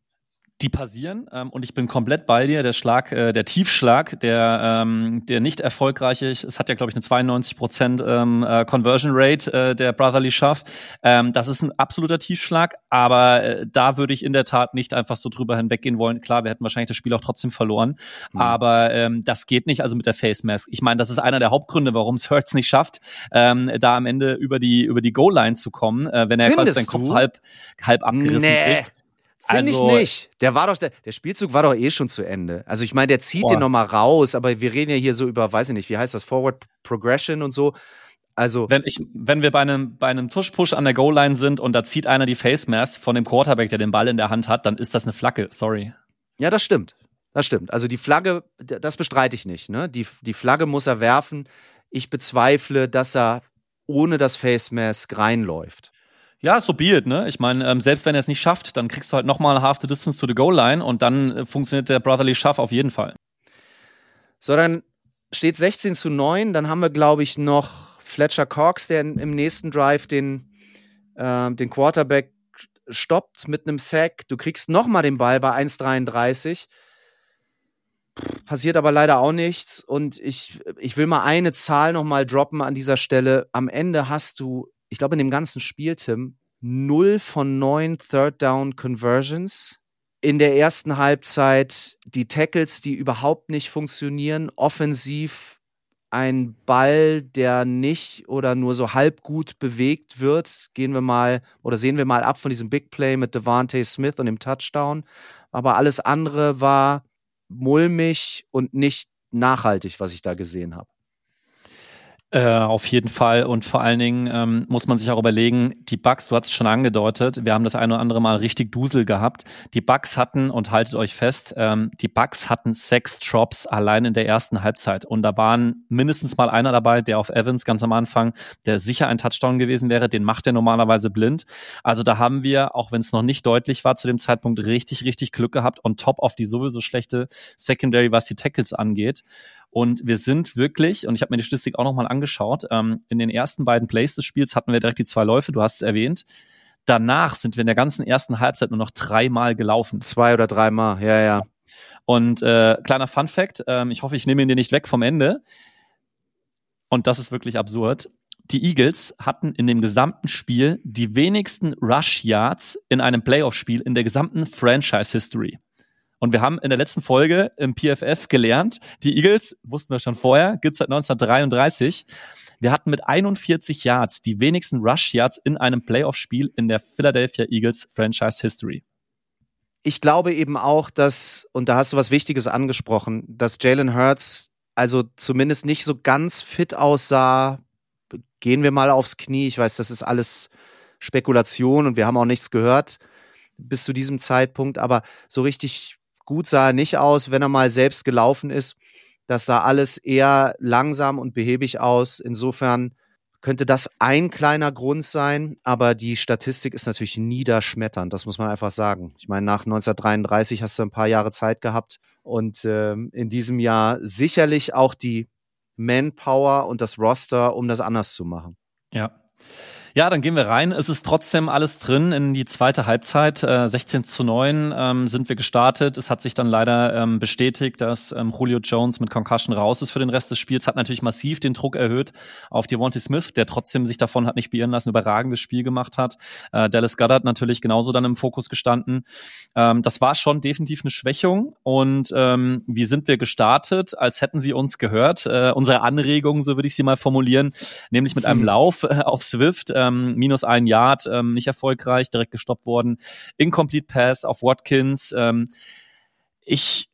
Die passieren ähm, und ich bin komplett bei dir. Der Schlag, äh, der Tiefschlag, der, ähm, der nicht erfolgreiche, es hat ja glaube ich eine 92 Prozent ähm, äh, Conversion Rate äh, der Brotherly Schaff. Ähm, das ist ein absoluter Tiefschlag, aber äh, da würde ich in der Tat nicht einfach so drüber hinweggehen wollen. Klar, wir hätten wahrscheinlich das Spiel auch trotzdem verloren, mhm. aber ähm, das geht nicht. Also mit der Face Mask. Ich meine, das ist einer der Hauptgründe, warum es Hurts nicht schafft, ähm, da am Ende über die über die Goal Line zu kommen, äh, wenn er Findest quasi seinen Kopf halb halb abgerissen nee. kriegt. Finde also, ich nicht. Der war doch, der, der, Spielzug war doch eh schon zu Ende. Also ich meine, der zieht boah. den nochmal raus, aber wir reden ja hier so über, weiß ich nicht, wie heißt das, Forward Progression und so. Also. Wenn ich, wenn wir bei einem, bei einem Tush-Push an der Goal-Line sind und da zieht einer die Face Mask von dem Quarterback, der den Ball in der Hand hat, dann ist das eine Flagge. Sorry. Ja, das stimmt. Das stimmt. Also die Flagge, das bestreite ich nicht. Ne? Die, die Flagge muss er werfen. Ich bezweifle, dass er ohne das Face Mask reinläuft. Ja, so be it, ne? Ich meine, ähm, selbst wenn er es nicht schafft, dann kriegst du halt nochmal half the distance to the goal line und dann äh, funktioniert der Brotherly Schaff auf jeden Fall. So, dann steht 16 zu 9. Dann haben wir, glaube ich, noch Fletcher Cox, der im nächsten Drive den, äh, den Quarterback stoppt mit einem Sack. Du kriegst nochmal den Ball bei 1,33. Passiert aber leider auch nichts. Und ich, ich will mal eine Zahl nochmal droppen an dieser Stelle. Am Ende hast du ich glaube, in dem ganzen Spiel, Tim, 0 von 9 Third Down Conversions. In der ersten Halbzeit die Tackles, die überhaupt nicht funktionieren. Offensiv ein Ball, der nicht oder nur so halb gut bewegt wird. Gehen wir mal oder sehen wir mal ab von diesem Big Play mit Devante Smith und dem Touchdown. Aber alles andere war mulmig und nicht nachhaltig, was ich da gesehen habe. Äh, auf jeden Fall. Und vor allen Dingen ähm, muss man sich auch überlegen, die Bugs, du hast es schon angedeutet, wir haben das ein oder andere Mal richtig Dusel gehabt. Die Bugs hatten, und haltet euch fest, ähm, die Bugs hatten sechs Drops allein in der ersten Halbzeit. Und da waren mindestens mal einer dabei, der auf Evans ganz am Anfang, der sicher ein Touchdown gewesen wäre, den macht er normalerweise blind. Also da haben wir, auch wenn es noch nicht deutlich war zu dem Zeitpunkt, richtig, richtig Glück gehabt, on top auf die sowieso schlechte Secondary, was die Tackles angeht. Und wir sind wirklich, und ich habe mir die Statistik auch nochmal angeschaut, ähm, in den ersten beiden Plays des Spiels hatten wir direkt die zwei Läufe, du hast es erwähnt. Danach sind wir in der ganzen ersten Halbzeit nur noch dreimal gelaufen. Zwei oder dreimal, ja, ja. Und äh, kleiner Fun Fact, ähm, ich hoffe, ich nehme ihn dir nicht weg vom Ende. Und das ist wirklich absurd. Die Eagles hatten in dem gesamten Spiel die wenigsten Rush Yards in einem Playoff-Spiel in der gesamten Franchise-History. Und wir haben in der letzten Folge im PFF gelernt, die Eagles, wussten wir schon vorher, gibt's seit 1933. Wir hatten mit 41 Yards die wenigsten Rush Yards in einem Playoff-Spiel in der Philadelphia Eagles Franchise History. Ich glaube eben auch, dass, und da hast du was Wichtiges angesprochen, dass Jalen Hurts also zumindest nicht so ganz fit aussah. Gehen wir mal aufs Knie. Ich weiß, das ist alles Spekulation und wir haben auch nichts gehört bis zu diesem Zeitpunkt, aber so richtig gut sah er nicht aus, wenn er mal selbst gelaufen ist. Das sah alles eher langsam und behäbig aus. Insofern könnte das ein kleiner Grund sein, aber die Statistik ist natürlich niederschmetternd, das muss man einfach sagen. Ich meine, nach 1933 hast du ein paar Jahre Zeit gehabt und äh, in diesem Jahr sicherlich auch die Manpower und das Roster, um das anders zu machen. Ja. Ja, dann gehen wir rein. Es ist trotzdem alles drin in die zweite Halbzeit. Äh, 16 zu 9 ähm, sind wir gestartet. Es hat sich dann leider ähm, bestätigt, dass ähm, Julio Jones mit Concussion raus ist für den Rest des Spiels. Hat natürlich massiv den Druck erhöht auf Devontae Smith, der trotzdem sich davon hat nicht beirren lassen, überragendes Spiel gemacht hat. Äh, Dallas Goddard natürlich genauso dann im Fokus gestanden. Das war schon definitiv eine Schwächung. Und wie sind wir gestartet? Als hätten sie uns gehört. Äh, unsere Anregung, so würde ich sie mal formulieren, nämlich mit einem. Lauf äh, auf Swift ähm, minus ein Yard, ähm, nicht erfolgreich, direkt gestoppt worden. Incomplete Pass auf Watkins. Ähm, ich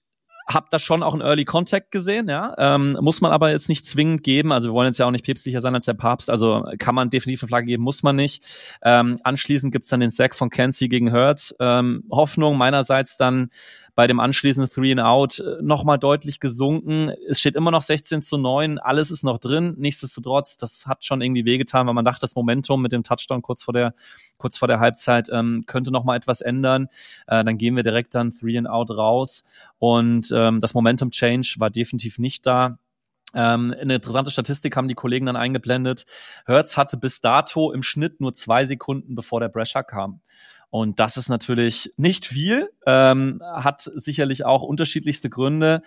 habe da schon auch einen Early Contact gesehen, ja. Ähm, muss man aber jetzt nicht zwingend geben. Also wir wollen jetzt ja auch nicht päpstlicher sein als der Papst. Also kann man definitiv eine Flagge geben, muss man nicht. Ähm, anschließend gibt's dann den Sack von Kenzie gegen Hertz. Ähm, Hoffnung meinerseits dann bei dem anschließenden Three and Out äh, nochmal deutlich gesunken. Es steht immer noch 16 zu 9, alles ist noch drin. Nichtsdestotrotz, das hat schon irgendwie wehgetan, weil man dachte, das Momentum mit dem Touchdown kurz vor der, kurz vor der Halbzeit ähm, könnte nochmal etwas ändern. Äh, dann gehen wir direkt dann Three and Out raus und ähm, das Momentum Change war definitiv nicht da. Ähm, eine interessante Statistik haben die Kollegen dann eingeblendet. Hertz hatte bis dato im Schnitt nur zwei Sekunden, bevor der Brescher kam. Und das ist natürlich nicht viel, ähm, hat sicherlich auch unterschiedlichste Gründe.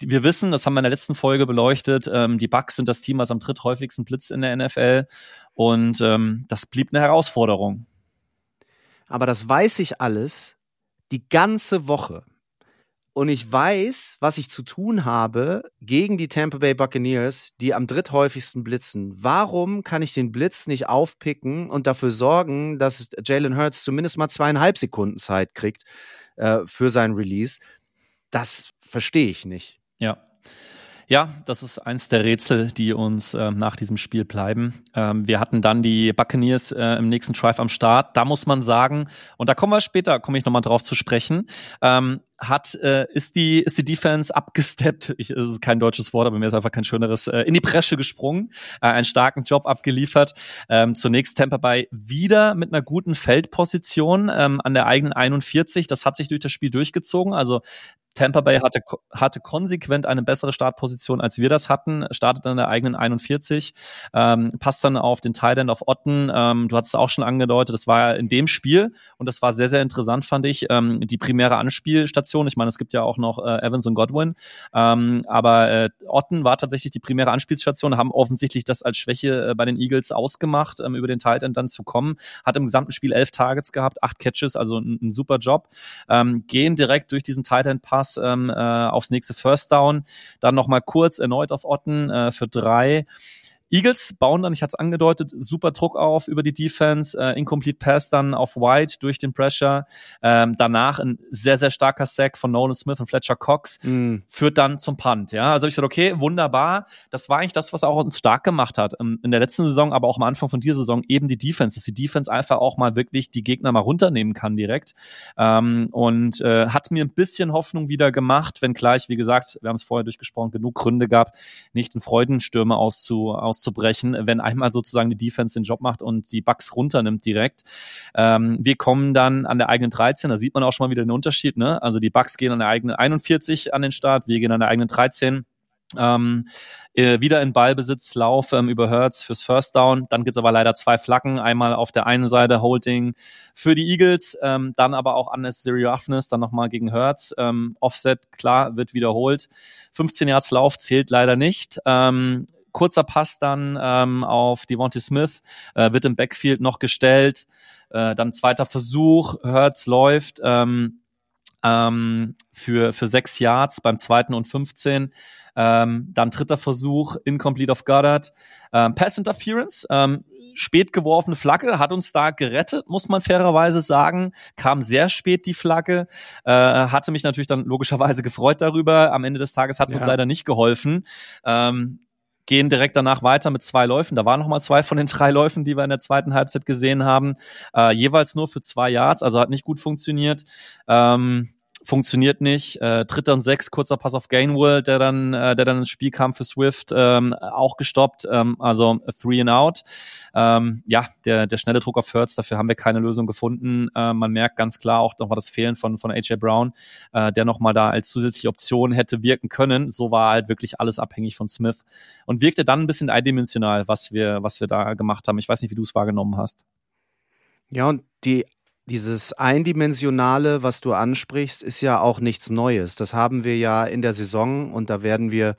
Wir wissen, das haben wir in der letzten Folge beleuchtet, ähm, die Bucks sind das Team, was am dritthäufigsten blitzt in der NFL. Und ähm, das blieb eine Herausforderung. Aber das weiß ich alles die ganze Woche und ich weiß, was ich zu tun habe gegen die Tampa Bay Buccaneers, die am dritthäufigsten blitzen. Warum kann ich den Blitz nicht aufpicken und dafür sorgen, dass Jalen Hurts zumindest mal zweieinhalb Sekunden Zeit kriegt äh, für sein Release? Das verstehe ich nicht. Ja. Ja, das ist eins der Rätsel, die uns äh, nach diesem Spiel bleiben. Ähm, wir hatten dann die Buccaneers äh, im nächsten Drive am Start. Da muss man sagen, und da kommen wir später, komme ich nochmal drauf zu sprechen, ähm, hat, äh, ist die, ist die Defense abgesteppt, ich, es ist kein deutsches Wort, aber mir ist einfach kein schöneres, äh, in die Bresche gesprungen, äh, einen starken Job abgeliefert. Ähm, zunächst Tampa Bay wieder mit einer guten Feldposition ähm, an der eigenen 41. Das hat sich durch das Spiel durchgezogen. Also Tampa Bay hatte, hatte konsequent eine bessere Startposition, als wir das hatten, startet an der eigenen 41, ähm, passt dann auf den Thailand auf Otten. Ähm, du hast es auch schon angedeutet, das war in dem Spiel und das war sehr, sehr interessant, fand ich, ähm, die primäre Anspielstation. Ich meine, es gibt ja auch noch äh, Evans und Godwin, ähm, aber äh, Otten war tatsächlich die primäre Anspielstation, haben offensichtlich das als Schwäche äh, bei den Eagles ausgemacht, ähm, über den Thailand dann zu kommen. Hat im gesamten Spiel elf Targets gehabt, acht Catches, also ein, ein super Job. Ähm, gehen direkt durch diesen Titan Pass Pass ähm, äh, aufs nächste First Down. Dann nochmal kurz erneut auf Otten äh, für drei. Eagles bauen dann, ich hatte es angedeutet, super Druck auf über die Defense, äh, Incomplete Pass dann auf White durch den Pressure. Ähm, danach ein sehr, sehr starker Sack von Nolan Smith und Fletcher Cox mm. führt dann zum Punt. Ja, also ich gesagt, okay, wunderbar. Das war eigentlich das, was auch uns stark gemacht hat. Ähm, in der letzten Saison, aber auch am Anfang von dieser Saison eben die Defense, dass die Defense einfach auch mal wirklich die Gegner mal runternehmen kann direkt. Ähm, und äh, hat mir ein bisschen Hoffnung wieder gemacht, wenn gleich, wie gesagt, wir haben es vorher durchgesprochen, genug Gründe gab, nicht in Freudenstürme auszu, aus auszubrechen, wenn einmal sozusagen die Defense den Job macht und die Bugs runternimmt direkt. Ähm, wir kommen dann an der eigenen 13, da sieht man auch schon mal wieder den Unterschied. Ne? Also die Bugs gehen an der eigenen 41 an den Start, wir gehen an der eigenen 13. Ähm, äh, wieder in Ballbesitz, Lauf ähm, über Hertz fürs First Down. Dann gibt's aber leider zwei Flaggen. Einmal auf der einen Seite Holding für die Eagles, ähm, dann aber auch Unnecessary Roughness, dann nochmal gegen Hertz. Ähm, Offset, klar, wird wiederholt. 15 Yards Lauf zählt leider nicht. Ähm, kurzer Pass dann ähm, auf Devontae Smith, äh, wird im Backfield noch gestellt. Äh, dann zweiter Versuch, Hertz läuft ähm, ähm, für, für sechs Yards beim zweiten und 15. Ähm, dann dritter Versuch, incomplete of Goddard. Ähm, Pass Interference, ähm, spät geworfene Flagge hat uns da gerettet, muss man fairerweise sagen. Kam sehr spät die Flagge, äh, hatte mich natürlich dann logischerweise gefreut darüber. Am Ende des Tages hat es ja. uns leider nicht geholfen. Ähm, gehen direkt danach weiter mit zwei Läufen. Da waren noch mal zwei von den drei Läufen, die wir in der zweiten Halbzeit gesehen haben, äh, jeweils nur für zwei Yards, also hat nicht gut funktioniert. Ähm, funktioniert nicht. Äh, dritter und sechs, kurzer Pass auf Gainwell, der dann, äh, der dann ins Spiel kam für Swift, ähm, auch gestoppt. Ähm, also three and out. Ähm, ja, der, der schnelle Druck auf Hertz, dafür haben wir keine Lösung gefunden. Äh, man merkt ganz klar auch nochmal das Fehlen von, von AJ Brown, äh, der nochmal da als zusätzliche Option hätte wirken können. So war halt wirklich alles abhängig von Smith und wirkte dann ein bisschen eindimensional, was wir, was wir da gemacht haben. Ich weiß nicht, wie du es wahrgenommen hast. Ja, und die dieses Eindimensionale, was du ansprichst, ist ja auch nichts Neues. Das haben wir ja in der Saison und da werden wir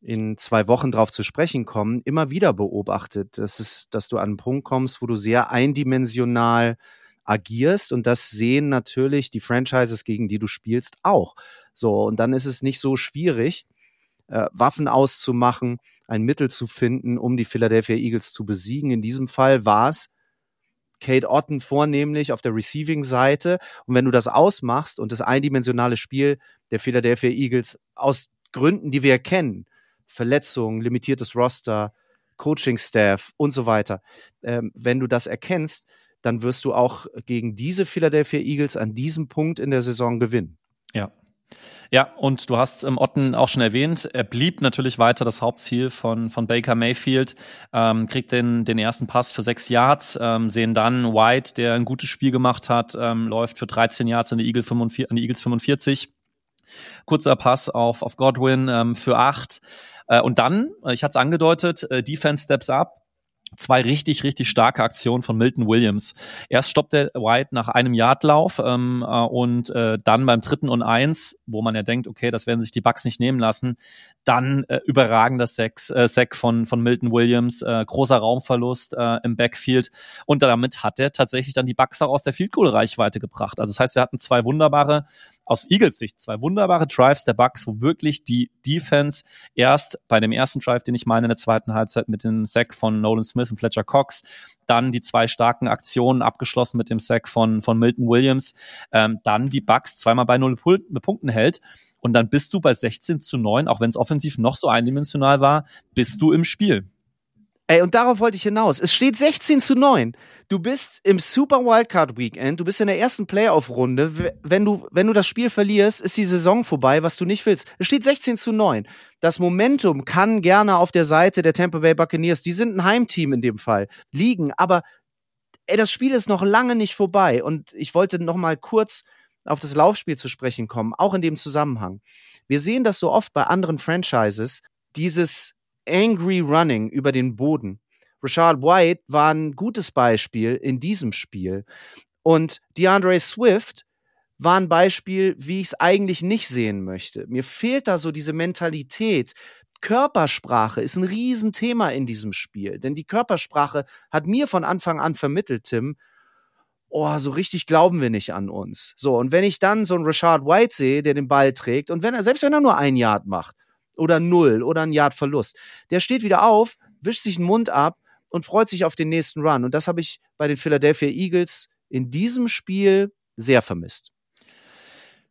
in zwei Wochen drauf zu sprechen kommen, immer wieder beobachtet. Das ist, dass du an einen Punkt kommst, wo du sehr eindimensional agierst und das sehen natürlich die Franchises, gegen die du spielst, auch. So, und dann ist es nicht so schwierig, äh, Waffen auszumachen, ein Mittel zu finden, um die Philadelphia Eagles zu besiegen. In diesem Fall war es Kate Otten vornehmlich auf der Receiving-Seite. Und wenn du das ausmachst und das eindimensionale Spiel der Philadelphia Eagles aus Gründen, die wir kennen, Verletzungen, limitiertes Roster, Coaching-Staff und so weiter, ähm, wenn du das erkennst, dann wirst du auch gegen diese Philadelphia Eagles an diesem Punkt in der Saison gewinnen. Ja. Ja, und du hast ähm, Otten auch schon erwähnt. Er blieb natürlich weiter das Hauptziel von, von Baker Mayfield, ähm, kriegt den, den ersten Pass für sechs Yards, ähm, sehen dann White, der ein gutes Spiel gemacht hat, ähm, läuft für 13 Yards an die, Eagle 45, an die Eagles 45. Kurzer Pass auf, auf Godwin ähm, für acht. Äh, und dann, äh, ich hatte es angedeutet, äh, Defense steps up zwei richtig, richtig starke Aktionen von Milton Williams. Erst stoppt der White nach einem Yardlauf ähm, äh, und äh, dann beim dritten und eins, wo man ja denkt, okay, das werden sich die Bucks nicht nehmen lassen, dann äh, überragender Sack, äh, Sack von, von Milton Williams, äh, großer Raumverlust äh, im Backfield und damit hat er tatsächlich dann die Bucks auch aus der Field Goal Reichweite gebracht. Also das heißt, wir hatten zwei wunderbare aus Eagles Sicht zwei wunderbare Drives der Bucks, wo wirklich die Defense erst bei dem ersten Drive, den ich meine in der zweiten Halbzeit mit dem Sack von Nolan Smith und Fletcher Cox, dann die zwei starken Aktionen abgeschlossen mit dem Sack von, von Milton Williams, ähm, dann die Bucks zweimal bei null Punkten hält. Und dann bist du bei 16 zu 9, auch wenn es offensiv noch so eindimensional war, bist du im Spiel. Ey, und darauf wollte ich hinaus. Es steht 16 zu 9. Du bist im Super Wildcard Weekend, du bist in der ersten Playoff-Runde. Wenn du, wenn du das Spiel verlierst, ist die Saison vorbei, was du nicht willst. Es steht 16 zu 9. Das Momentum kann gerne auf der Seite der Tampa Bay Buccaneers, die sind ein Heimteam in dem Fall, liegen. Aber ey, das Spiel ist noch lange nicht vorbei. Und ich wollte noch mal kurz auf das Laufspiel zu sprechen kommen, auch in dem Zusammenhang. Wir sehen das so oft bei anderen Franchises, dieses Angry Running über den Boden. Rashad White war ein gutes Beispiel in diesem Spiel. Und DeAndre Swift war ein Beispiel, wie ich es eigentlich nicht sehen möchte. Mir fehlt da so diese Mentalität. Körpersprache ist ein Riesenthema in diesem Spiel. Denn die Körpersprache hat mir von Anfang an vermittelt, Tim, oh, so richtig glauben wir nicht an uns. So, und wenn ich dann so einen Rashad White sehe, der den Ball trägt, und wenn er, selbst wenn er nur ein Yard macht, oder null oder ein Yard Verlust. Der steht wieder auf, wischt sich den Mund ab und freut sich auf den nächsten Run. Und das habe ich bei den Philadelphia Eagles in diesem Spiel sehr vermisst.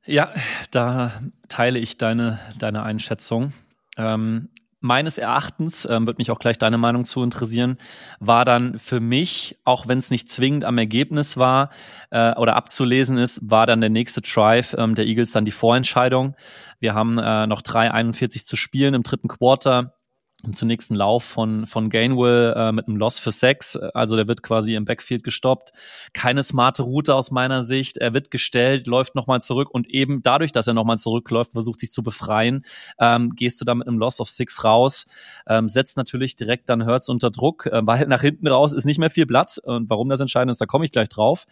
Ja, da teile ich deine, deine Einschätzung. Ähm, meines Erachtens, ähm, wird mich auch gleich deine Meinung zu interessieren, war dann für mich, auch wenn es nicht zwingend am Ergebnis war äh, oder abzulesen ist, war dann der nächste Drive ähm, der Eagles dann die Vorentscheidung. Wir haben äh, noch 3,41 zu spielen im dritten Quarter im zunächsten Lauf von, von Gainwell äh, mit einem Loss für Sex. Also der wird quasi im Backfield gestoppt. Keine smarte Route aus meiner Sicht. Er wird gestellt, läuft nochmal zurück und eben dadurch, dass er nochmal zurückläuft, versucht sich zu befreien, ähm, gehst du da mit einem Loss of Six raus. Ähm, setzt natürlich direkt dann Hurts unter Druck, äh, weil nach hinten raus ist nicht mehr viel Platz. Und warum das entscheidend ist, da komme ich gleich drauf.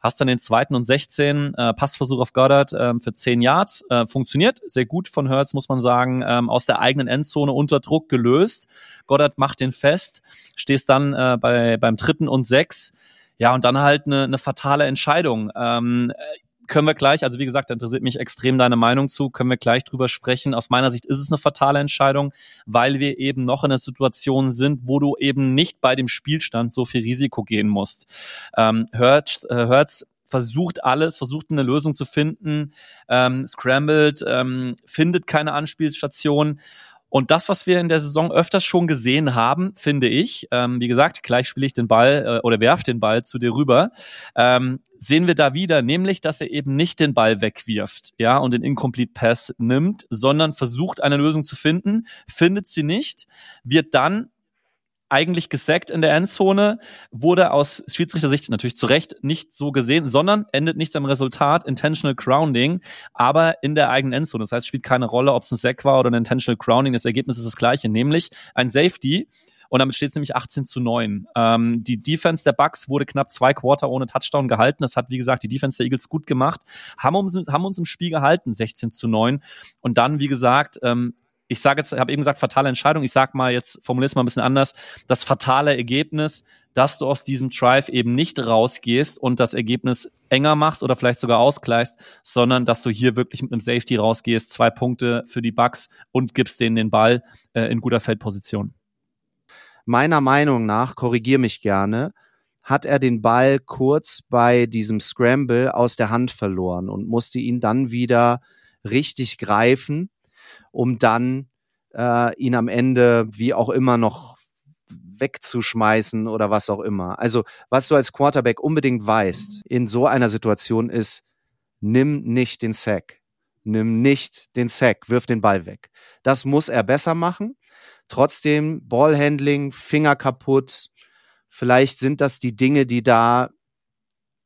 Hast dann den zweiten und 16, äh, Passversuch auf Goddard äh, für 10 Yards. Äh, funktioniert sehr gut von Hurts, muss man sagen. Ähm, aus der eigenen Endzone unter Druck gelöst gelöst. Goddard macht den fest, stehst dann äh, bei, beim dritten und sechs. Ja, und dann halt eine, eine fatale Entscheidung. Ähm, können wir gleich, also wie gesagt, interessiert mich extrem deine Meinung zu, können wir gleich drüber sprechen. Aus meiner Sicht ist es eine fatale Entscheidung, weil wir eben noch in einer Situation sind, wo du eben nicht bei dem Spielstand so viel Risiko gehen musst. Ähm, Hertz, äh, versucht alles, versucht eine Lösung zu finden, ähm, scrambled, ähm, findet keine Anspielstation und das, was wir in der Saison öfters schon gesehen haben, finde ich, ähm, wie gesagt, gleich spiele ich den Ball äh, oder werf den Ball zu dir rüber, ähm, sehen wir da wieder, nämlich, dass er eben nicht den Ball wegwirft, ja, und den Incomplete Pass nimmt, sondern versucht, eine Lösung zu finden, findet sie nicht, wird dann eigentlich gesackt in der Endzone, wurde aus Schiedsrichtersicht natürlich zu Recht nicht so gesehen, sondern endet nichts am Resultat, Intentional Grounding, aber in der eigenen Endzone. Das heißt, spielt keine Rolle, ob es ein Sack war oder ein Intentional Grounding. Das Ergebnis ist das gleiche, nämlich ein Safety. Und damit steht es nämlich 18 zu 9. Ähm, die Defense der Bucks wurde knapp zwei Quarter ohne Touchdown gehalten. Das hat, wie gesagt, die Defense der Eagles gut gemacht. Haben uns, haben uns im Spiel gehalten, 16 zu 9. Und dann, wie gesagt, ähm, ich sage jetzt, habe eben gesagt, fatale Entscheidung. Ich sage mal jetzt, formuliere es mal ein bisschen anders. Das fatale Ergebnis, dass du aus diesem Drive eben nicht rausgehst und das Ergebnis enger machst oder vielleicht sogar ausgleichst, sondern dass du hier wirklich mit einem Safety rausgehst, zwei Punkte für die Bucks und gibst denen den Ball äh, in guter Feldposition. Meiner Meinung nach, korrigier mich gerne, hat er den Ball kurz bei diesem Scramble aus der Hand verloren und musste ihn dann wieder richtig greifen um dann äh, ihn am Ende wie auch immer noch wegzuschmeißen oder was auch immer. Also was du als Quarterback unbedingt weißt in so einer Situation ist, nimm nicht den Sack. nimm nicht den Sack, wirf den Ball weg. Das muss er besser machen. Trotzdem Ballhandling, Finger kaputt. Vielleicht sind das die Dinge, die da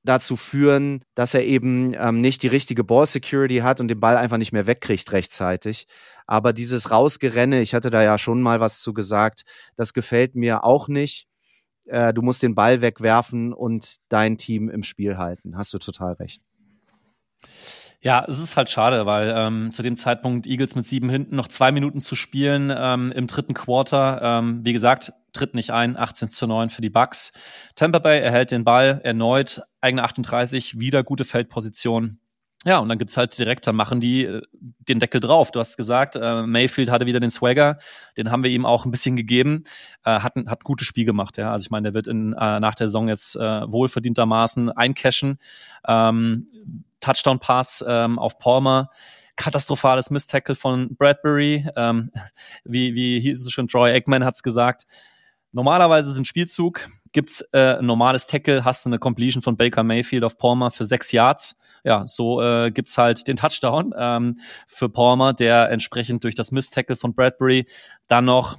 dazu führen, dass er eben ähm, nicht die richtige Ball Security hat und den Ball einfach nicht mehr wegkriegt rechtzeitig. Aber dieses Rausgerenne, ich hatte da ja schon mal was zu gesagt, das gefällt mir auch nicht. Äh, du musst den Ball wegwerfen und dein Team im Spiel halten. Hast du total recht. Ja, es ist halt schade, weil ähm, zu dem Zeitpunkt Eagles mit sieben hinten noch zwei Minuten zu spielen ähm, im dritten Quarter. Ähm, wie gesagt, tritt nicht ein, 18 zu 9 für die Bucks. Tampa Bay erhält den Ball erneut, eigene 38, wieder gute Feldposition. Ja, und dann gibt's halt direkt, dann machen die äh, den Deckel drauf. Du hast gesagt, äh, Mayfield hatte wieder den Swagger, den haben wir ihm auch ein bisschen gegeben, äh, hat, hat ein gutes Spiel gemacht, ja. Also ich meine, der wird in, äh, nach der Saison jetzt äh, wohlverdientermaßen eincashen. Ähm, Touchdown-Pass ähm, auf Palmer, katastrophales Miss-Tackle von Bradbury, ähm, wie, wie hieß es schon, Troy Eggman hat's gesagt. Normalerweise ist ein Spielzug, gibt's äh, ein normales Tackle, hast du eine Completion von Baker Mayfield auf Palmer für sechs Yards? Ja, so äh, gibt's halt den Touchdown ähm, für Palmer, der entsprechend durch das Miss-Tackle von Bradbury dann noch,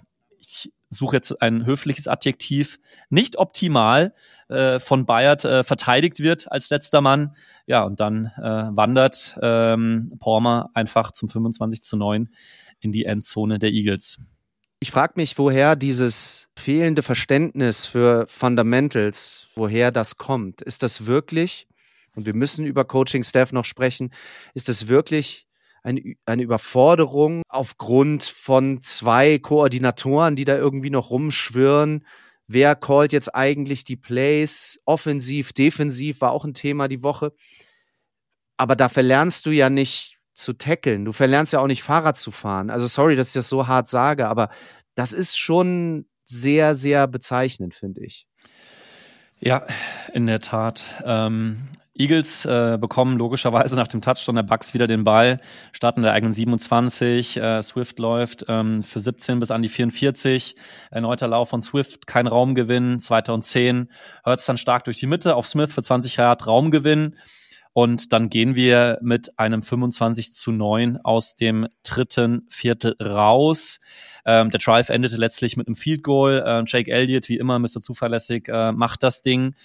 ich suche jetzt ein höfliches Adjektiv, nicht optimal äh, von Bayard äh, verteidigt wird als letzter Mann. Ja, und dann äh, wandert ähm, Palmer einfach zum 25 zu 9 in die Endzone der Eagles. Ich frage mich, woher dieses fehlende Verständnis für Fundamentals, woher das kommt. Ist das wirklich und wir müssen über Coaching-Staff noch sprechen, ist es wirklich eine, eine Überforderung aufgrund von zwei Koordinatoren, die da irgendwie noch rumschwirren. Wer callt jetzt eigentlich die Plays? Offensiv, defensiv war auch ein Thema die Woche. Aber da verlernst du ja nicht zu tackeln. Du verlernst ja auch nicht Fahrrad zu fahren. Also sorry, dass ich das so hart sage, aber das ist schon sehr, sehr bezeichnend, finde ich. Ja, in der Tat. Ähm, Eagles äh, bekommen logischerweise nach dem Touchdown der Bucks wieder den Ball, starten der eigenen 27, äh, Swift läuft ähm, für 17 bis an die 44, erneuter Lauf von Swift, kein Raumgewinn, 2010, hört dann stark durch die Mitte auf Smith für 20 Yard Raumgewinn und dann gehen wir mit einem 25 zu 9 aus dem dritten Viertel raus. Ähm, der Drive endete letztlich mit einem Field Goal. Äh, Jake Elliott, wie immer, Mr. Zuverlässig, äh, macht das Ding.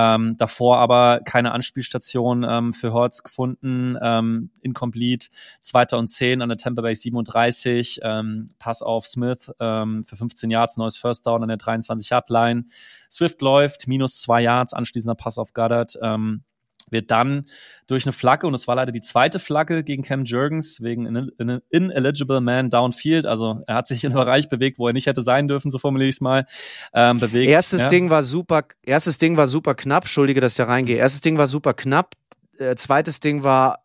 Ähm, davor aber keine Anspielstation ähm, für Hortz gefunden. Ähm, incomplete, zweiter und zehn an der Tampa Bay 37. Ähm, Pass auf Smith ähm, für 15 Yards, neues First Down an der 23-Yard-Line. Swift läuft, minus zwei Yards, anschließender Pass auf Goddard. Ähm, wird dann durch eine Flagge, und es war leider die zweite Flagge gegen Cam Jurgens, wegen in, ineligible man downfield. Also er hat sich in einem Bereich bewegt, wo er nicht hätte sein dürfen, so formuliere ich es mal. Ähm, bewegt. Erstes ja. Ding war super, erstes Ding war super knapp, Entschuldige, dass ich da reingehe. Erstes Ding war super knapp, äh, zweites Ding war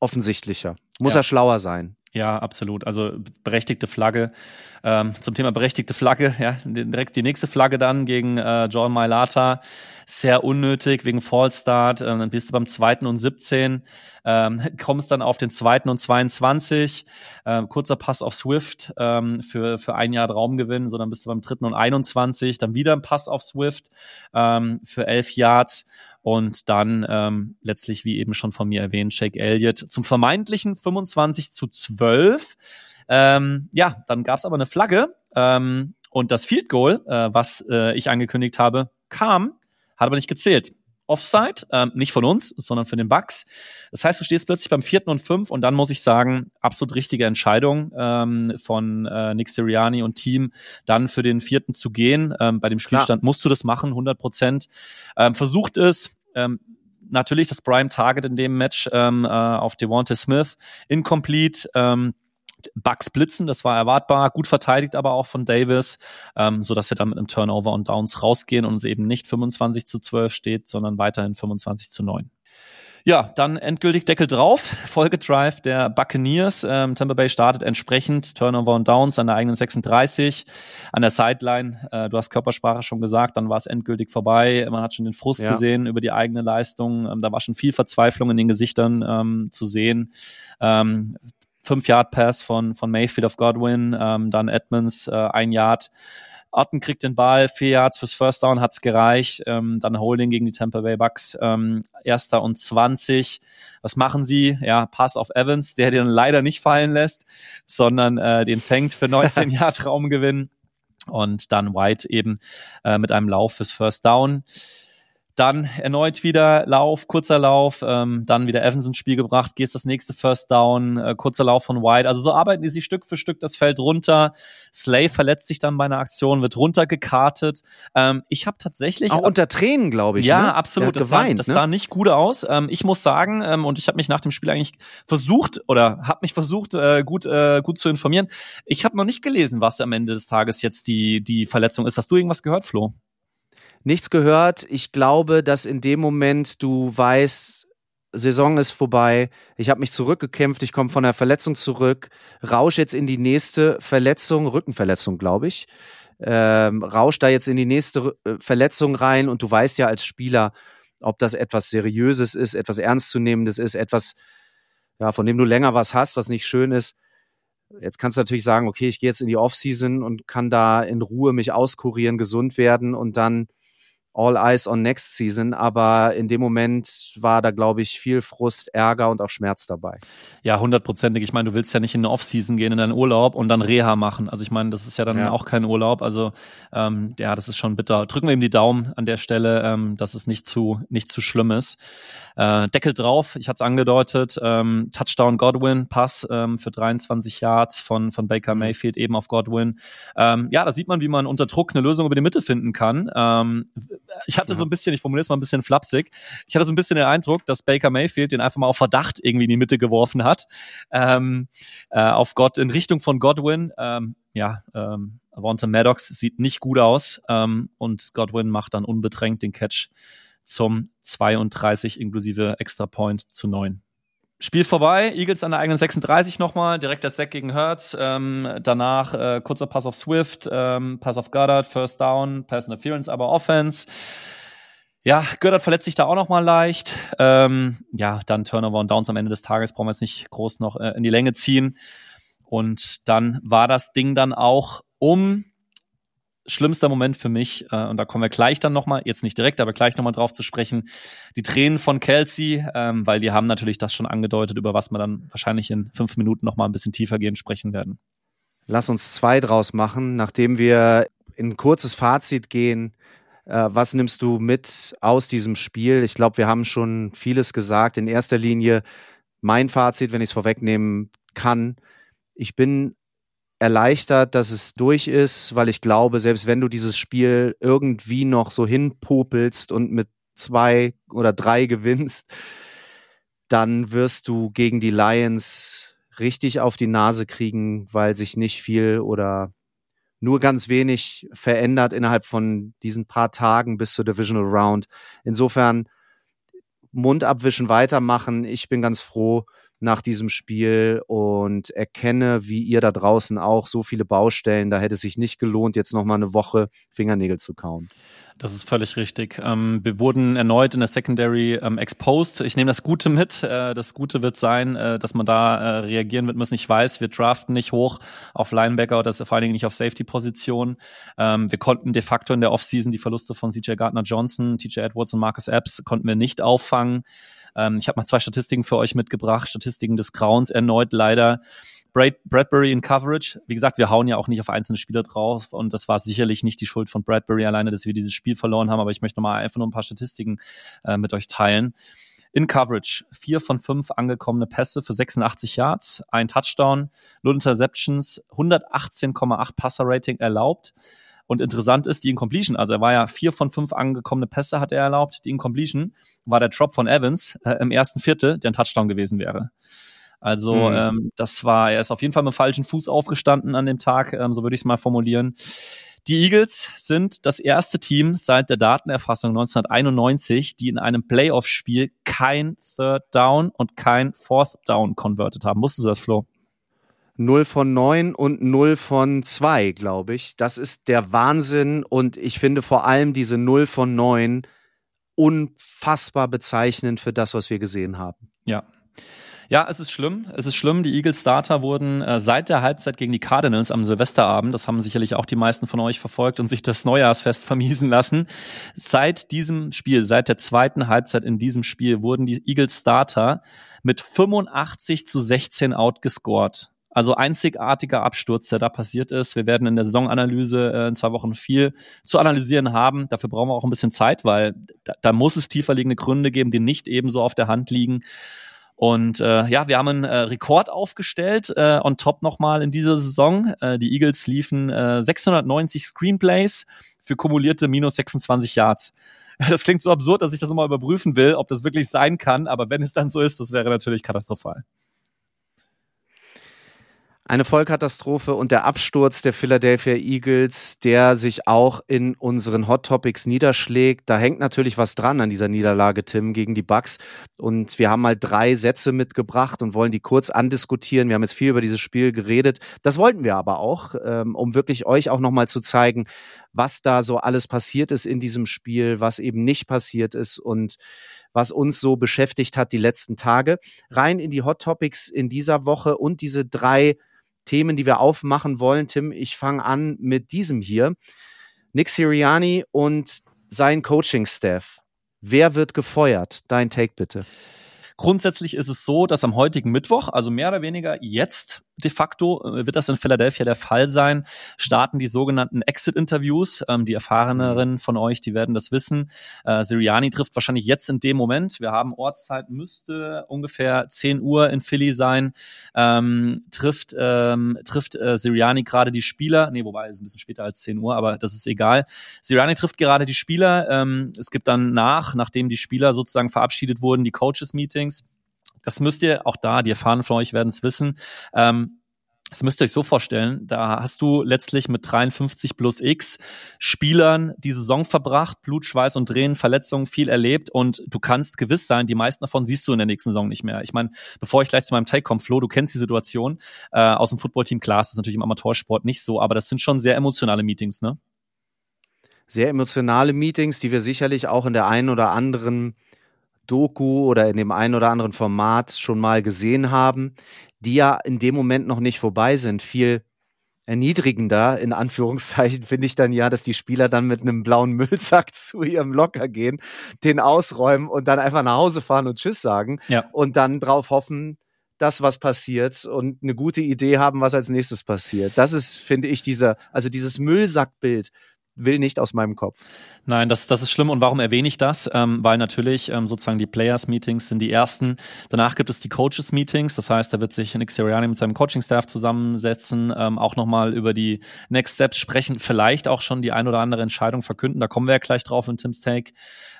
offensichtlicher. Muss ja. er schlauer sein. Ja, absolut. Also berechtigte Flagge. Ähm, zum Thema berechtigte Flagge, ja, direkt die nächste Flagge dann gegen äh, John Mailata. Sehr unnötig wegen Fallstart. Ähm, dann bist du beim zweiten und 17, ähm, kommst dann auf den zweiten und 22. Ähm, kurzer Pass auf Swift ähm, für, für ein Jahr Raumgewinn. So, dann bist du beim dritten und 21. Dann wieder ein Pass auf Swift ähm, für elf Yards und dann ähm, letztlich, wie eben schon von mir erwähnt, Shake Elliott zum vermeintlichen 25 zu 12. Ähm, ja, dann gab es aber eine Flagge ähm, und das Field Goal, äh, was äh, ich angekündigt habe, kam, hat aber nicht gezählt. Offside, ähm, nicht von uns, sondern für den Bucks. Das heißt, du stehst plötzlich beim vierten und fünf und dann muss ich sagen, absolut richtige Entscheidung ähm, von äh, Nick Siriani und Team, dann für den vierten zu gehen. Ähm, bei dem Spielstand Klar. musst du das machen, 100 Prozent. Ähm, versucht es, ähm, natürlich das Prime Target in dem Match ähm, äh, auf Devonta Smith, incomplete. Ähm, Bugs blitzen, das war erwartbar, gut verteidigt aber auch von Davis, ähm, so dass wir dann mit einem Turnover und Downs rausgehen und es eben nicht 25 zu 12 steht, sondern weiterhin 25 zu 9. Ja, dann endgültig Deckel drauf. Folgedrive der Buccaneers. Ähm, Tampa Bay startet entsprechend Turnover und Downs an der eigenen 36. An der Sideline, äh, du hast Körpersprache schon gesagt, dann war es endgültig vorbei. Man hat schon den Frust ja. gesehen über die eigene Leistung. Ähm, da war schon viel Verzweiflung in den Gesichtern ähm, zu sehen. Ähm, fünf Yard Pass von von Mayfield of Godwin, ähm, dann Edmonds äh, ein Yard Otten kriegt den Ball, vier Yards fürs First Down hat's gereicht. Ähm, dann Holding gegen die Tampa Bay Bucks, ähm, erster und 20. Was machen sie? Ja, Pass auf Evans, der den leider nicht fallen lässt, sondern äh, den fängt für 19 Yard Raumgewinn. Und dann White eben äh, mit einem Lauf fürs First Down. Dann erneut wieder Lauf, kurzer Lauf, ähm, dann wieder Evans ins Spiel gebracht, gehst das nächste First Down, äh, kurzer Lauf von White. Also so arbeiten die sich Stück für Stück das Feld runter. Slay verletzt sich dann bei einer Aktion, wird runtergekartet. Ähm, ich habe tatsächlich auch unter Tränen, glaube ich. Ja, ne? absolut. Das, geweint, sah, das ne? sah nicht gut aus. Ähm, ich muss sagen, ähm, und ich habe mich nach dem Spiel eigentlich versucht oder habe mich versucht äh, gut äh, gut zu informieren. Ich habe noch nicht gelesen, was am Ende des Tages jetzt die die Verletzung ist. Hast du irgendwas gehört, Flo? Nichts gehört. Ich glaube, dass in dem Moment du weißt, Saison ist vorbei. Ich habe mich zurückgekämpft. Ich komme von der Verletzung zurück. Rausch jetzt in die nächste Verletzung, Rückenverletzung, glaube ich. Ähm, rausch da jetzt in die nächste äh, Verletzung rein und du weißt ja als Spieler, ob das etwas Seriöses ist, etwas Ernstzunehmendes ist, etwas, ja, von dem du länger was hast, was nicht schön ist. Jetzt kannst du natürlich sagen, okay, ich gehe jetzt in die Offseason und kann da in Ruhe mich auskurieren, gesund werden und dann All Eyes on Next Season, aber in dem Moment war da, glaube ich, viel Frust, Ärger und auch Schmerz dabei. Ja, hundertprozentig. Ich meine, du willst ja nicht in eine Off-Season gehen, in deinen Urlaub und dann Reha machen. Also ich meine, das ist ja dann ja. auch kein Urlaub. Also ähm, ja, das ist schon bitter. Drücken wir ihm die Daumen an der Stelle, ähm, dass es nicht zu, nicht zu schlimm ist. Äh, Deckel drauf, ich hatte es angedeutet, ähm, Touchdown Godwin, Pass ähm, für 23 Yards von, von Baker mhm. Mayfield eben auf Godwin. Ähm, ja, da sieht man, wie man unter Druck eine Lösung über die Mitte finden kann. Ähm, ich hatte so ein bisschen, ich formuliere es mal ein bisschen flapsig, ich hatte so ein bisschen den Eindruck, dass Baker Mayfield den einfach mal auf Verdacht irgendwie in die Mitte geworfen hat, ähm, äh, auf Gott, in Richtung von Godwin. Ähm, ja, ähm, Avonta Maddox sieht nicht gut aus ähm, und Godwin macht dann unbedrängt den Catch zum 32 inklusive Extra Point zu 9. Spiel vorbei, Eagles an der eigenen 36 nochmal, direkt der Sack gegen Hertz, ähm, danach äh, kurzer Pass auf Swift, ähm, Pass auf Goddard, First Down, Pass Interference, aber Offense. Ja, Goddard verletzt sich da auch nochmal leicht. Ähm, ja, dann Turnover und Downs am Ende des Tages, brauchen wir jetzt nicht groß noch äh, in die Länge ziehen. Und dann war das Ding dann auch um schlimmster Moment für mich, äh, und da kommen wir gleich dann nochmal, jetzt nicht direkt, aber gleich nochmal drauf zu sprechen, die Tränen von Kelsey, ähm, weil die haben natürlich das schon angedeutet, über was wir dann wahrscheinlich in fünf Minuten nochmal ein bisschen tiefer gehen sprechen werden. Lass uns zwei draus machen, nachdem wir in ein kurzes Fazit gehen. Äh, was nimmst du mit aus diesem Spiel? Ich glaube, wir haben schon vieles gesagt. In erster Linie mein Fazit, wenn ich es vorwegnehmen kann. Ich bin erleichtert, dass es durch ist, weil ich glaube, selbst wenn du dieses Spiel irgendwie noch so hinpopelst und mit zwei oder drei gewinnst, dann wirst du gegen die Lions richtig auf die Nase kriegen, weil sich nicht viel oder nur ganz wenig verändert innerhalb von diesen paar Tagen bis zur Divisional Round. Insofern Mund abwischen, weitermachen. Ich bin ganz froh, nach diesem Spiel und erkenne, wie ihr da draußen auch, so viele Baustellen. Da hätte es sich nicht gelohnt, jetzt noch mal eine Woche Fingernägel zu kauen. Das ist völlig richtig. Ähm, wir wurden erneut in der Secondary ähm, exposed. Ich nehme das Gute mit. Äh, das Gute wird sein, äh, dass man da äh, reagieren wird müssen. Ich weiß, wir draften nicht hoch auf Linebacker oder vor allen Dingen nicht auf Safety-Position. Ähm, wir konnten de facto in der Offseason die Verluste von CJ Gardner-Johnson, TJ Edwards und Marcus Epps konnten wir nicht auffangen. Ähm, ich habe mal zwei Statistiken für euch mitgebracht, Statistiken des Grauens erneut leider. Brad, Bradbury in Coverage. Wie gesagt, wir hauen ja auch nicht auf einzelne Spieler drauf und das war sicherlich nicht die Schuld von Bradbury alleine, dass wir dieses Spiel verloren haben, aber ich möchte nochmal einfach nur ein paar Statistiken äh, mit euch teilen. In Coverage, vier von fünf angekommene Pässe für 86 Yards, ein Touchdown, null Interceptions, 118,8 Passer-Rating erlaubt. Und interessant ist die Incompletion. Also er war ja vier von fünf angekommene Pässe hat er erlaubt. Die Incompletion war der Drop von Evans äh, im ersten Viertel, der ein Touchdown gewesen wäre. Also mhm. ähm, das war, er ist auf jeden Fall mit dem falschen Fuß aufgestanden an dem Tag, ähm, so würde ich es mal formulieren. Die Eagles sind das erste Team seit der Datenerfassung 1991, die in einem Playoff-Spiel kein Third Down und kein Fourth Down converted haben. Wusstest du das, Flo? 0 von 9 und 0 von 2, glaube ich. Das ist der Wahnsinn und ich finde vor allem diese 0 von 9 unfassbar bezeichnend für das, was wir gesehen haben. Ja. Ja, es ist schlimm. Es ist schlimm. Die Eagles Starter wurden äh, seit der Halbzeit gegen die Cardinals am Silvesterabend, das haben sicherlich auch die meisten von euch verfolgt und sich das Neujahrsfest vermiesen lassen. Seit diesem Spiel, seit der zweiten Halbzeit in diesem Spiel wurden die Eagles Starter mit 85 zu 16 outgescored. Also einzigartiger Absturz, der da passiert ist. Wir werden in der Saisonanalyse äh, in zwei Wochen viel zu analysieren haben. Dafür brauchen wir auch ein bisschen Zeit, weil da, da muss es tiefer liegende Gründe geben, die nicht ebenso auf der Hand liegen. Und äh, ja, wir haben einen äh, Rekord aufgestellt, äh, on top nochmal in dieser Saison. Äh, die Eagles liefen äh, 690 Screenplays für kumulierte minus 26 Yards. Das klingt so absurd, dass ich das nochmal überprüfen will, ob das wirklich sein kann, aber wenn es dann so ist, das wäre natürlich katastrophal. Eine Vollkatastrophe und der Absturz der Philadelphia Eagles, der sich auch in unseren Hot Topics niederschlägt. Da hängt natürlich was dran an dieser Niederlage, Tim, gegen die Bucks. Und wir haben mal drei Sätze mitgebracht und wollen die kurz andiskutieren. Wir haben jetzt viel über dieses Spiel geredet. Das wollten wir aber auch, ähm, um wirklich euch auch nochmal zu zeigen, was da so alles passiert ist in diesem Spiel, was eben nicht passiert ist und was uns so beschäftigt hat die letzten Tage. Rein in die Hot Topics in dieser Woche und diese drei Themen, die wir aufmachen wollen. Tim, ich fange an mit diesem hier. Nick Siriani und sein Coaching-Staff. Wer wird gefeuert? Dein Take bitte. Grundsätzlich ist es so, dass am heutigen Mittwoch, also mehr oder weniger jetzt, de facto äh, wird das in Philadelphia der Fall sein, starten die sogenannten Exit-Interviews. Ähm, die Erfahreneren von euch, die werden das wissen. Äh, Siriani trifft wahrscheinlich jetzt in dem Moment. Wir haben Ortszeit, müsste ungefähr 10 Uhr in Philly sein. Ähm, trifft ähm, trifft äh, Siriani gerade die Spieler. Nee, wobei es ist ein bisschen später als 10 Uhr, aber das ist egal. Siriani trifft gerade die Spieler. Ähm, es gibt dann nach, nachdem die Spieler sozusagen verabschiedet wurden, die Coaches-Meetings. Das müsst ihr, auch da, die Erfahrenen von euch werden es wissen. Ähm, das müsst ihr euch so vorstellen, da hast du letztlich mit 53 plus X Spielern die Saison verbracht, Blut, Schweiß und Tränen, Verletzungen, viel erlebt und du kannst gewiss sein, die meisten davon siehst du in der nächsten Saison nicht mehr. Ich meine, bevor ich gleich zu meinem Take komme, Flo, du kennst die Situation äh, aus dem Footballteam, klar, das ist natürlich im Amateursport nicht so, aber das sind schon sehr emotionale Meetings, ne? Sehr emotionale Meetings, die wir sicherlich auch in der einen oder anderen Doku oder in dem einen oder anderen Format schon mal gesehen haben, die ja in dem Moment noch nicht vorbei sind. Viel erniedrigender, in Anführungszeichen, finde ich dann ja, dass die Spieler dann mit einem blauen Müllsack zu ihrem Locker gehen, den ausräumen und dann einfach nach Hause fahren und Tschüss sagen ja. und dann drauf hoffen, dass was passiert und eine gute Idee haben, was als nächstes passiert. Das ist, finde ich, dieser, also dieses Müllsackbild will nicht aus meinem Kopf. Nein, das, das ist schlimm. Und warum erwähne ich das? Ähm, weil natürlich ähm, sozusagen die Players-Meetings sind die ersten. Danach gibt es die Coaches-Meetings. Das heißt, da wird sich Nick Sirianni mit seinem Coaching-Staff zusammensetzen, ähm, auch nochmal über die Next Steps sprechen, vielleicht auch schon die ein oder andere Entscheidung verkünden. Da kommen wir ja gleich drauf in Tim's Take.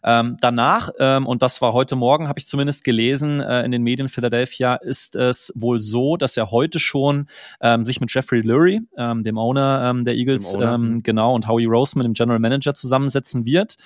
Ähm, danach, ähm, und das war heute Morgen, habe ich zumindest gelesen äh, in den Medien Philadelphia, ist es wohl so, dass er heute schon ähm, sich mit Jeffrey Lurie, ähm, dem Owner ähm, der Eagles, Owner. Ähm, genau, und Howie Roseman, dem General Manager, zusammensetzen wird.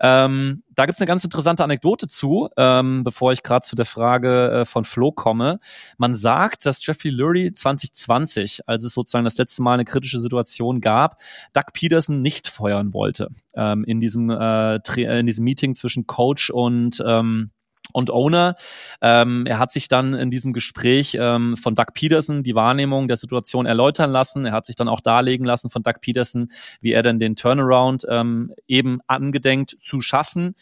Ähm, da gibt's eine ganz interessante Anekdote zu, ähm, bevor ich gerade zu der Frage äh, von Flo komme. Man sagt, dass Jeffrey Lurie 2020, als es sozusagen das letzte Mal eine kritische Situation gab, Doug Peterson nicht feuern wollte ähm, in diesem äh, in diesem Meeting zwischen Coach und ähm, und Owner. Ähm, er hat sich dann in diesem Gespräch ähm, von Doug Peterson die Wahrnehmung der Situation erläutern lassen. Er hat sich dann auch darlegen lassen von Doug Peterson, wie er denn den Turnaround ähm, eben angedenkt zu schaffen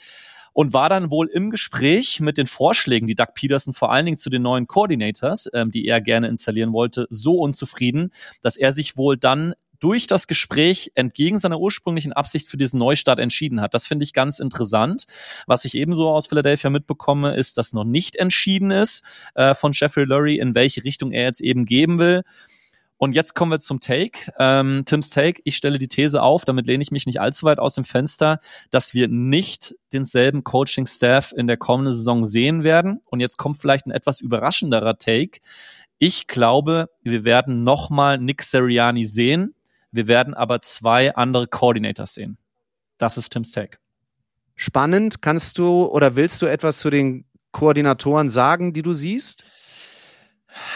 und war dann wohl im Gespräch mit den Vorschlägen, die Doug Peterson vor allen Dingen zu den neuen Coordinators, ähm, die er gerne installieren wollte, so unzufrieden, dass er sich wohl dann durch das Gespräch entgegen seiner ursprünglichen Absicht für diesen Neustart entschieden hat. Das finde ich ganz interessant. Was ich ebenso aus Philadelphia mitbekomme, ist, dass noch nicht entschieden ist äh, von Jeffrey Lurie, in welche Richtung er jetzt eben geben will. Und jetzt kommen wir zum Take. Ähm, Tims Take. Ich stelle die These auf, damit lehne ich mich nicht allzu weit aus dem Fenster, dass wir nicht denselben Coaching-Staff in der kommenden Saison sehen werden. Und jetzt kommt vielleicht ein etwas überraschenderer Take. Ich glaube, wir werden nochmal Nick Seriani sehen. Wir werden aber zwei andere Coordinators sehen. Das ist Tim's Take. Spannend. Kannst du oder willst du etwas zu den Koordinatoren sagen, die du siehst?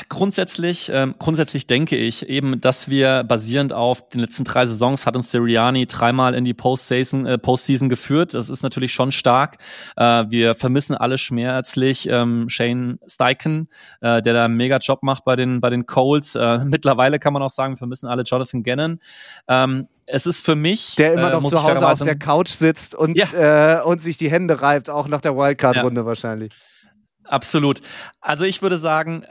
Grundsätzlich, ähm, grundsätzlich denke ich eben, dass wir basierend auf den letzten drei Saisons hat uns Sirianni dreimal in die Postseason, äh, Postseason geführt. Das ist natürlich schon stark. Äh, wir vermissen alle schmerzlich ähm, Shane Steichen, äh, der da einen mega Job macht bei den bei den Colts. Äh, mittlerweile kann man auch sagen, wir vermissen alle Jonathan Gannon. Ähm, es ist für mich. Der immer äh, noch zu Hause auf der Couch sitzt und, ja. äh, und sich die Hände reibt, auch nach der Wildcard-Runde ja. wahrscheinlich. Absolut. Also ich würde sagen,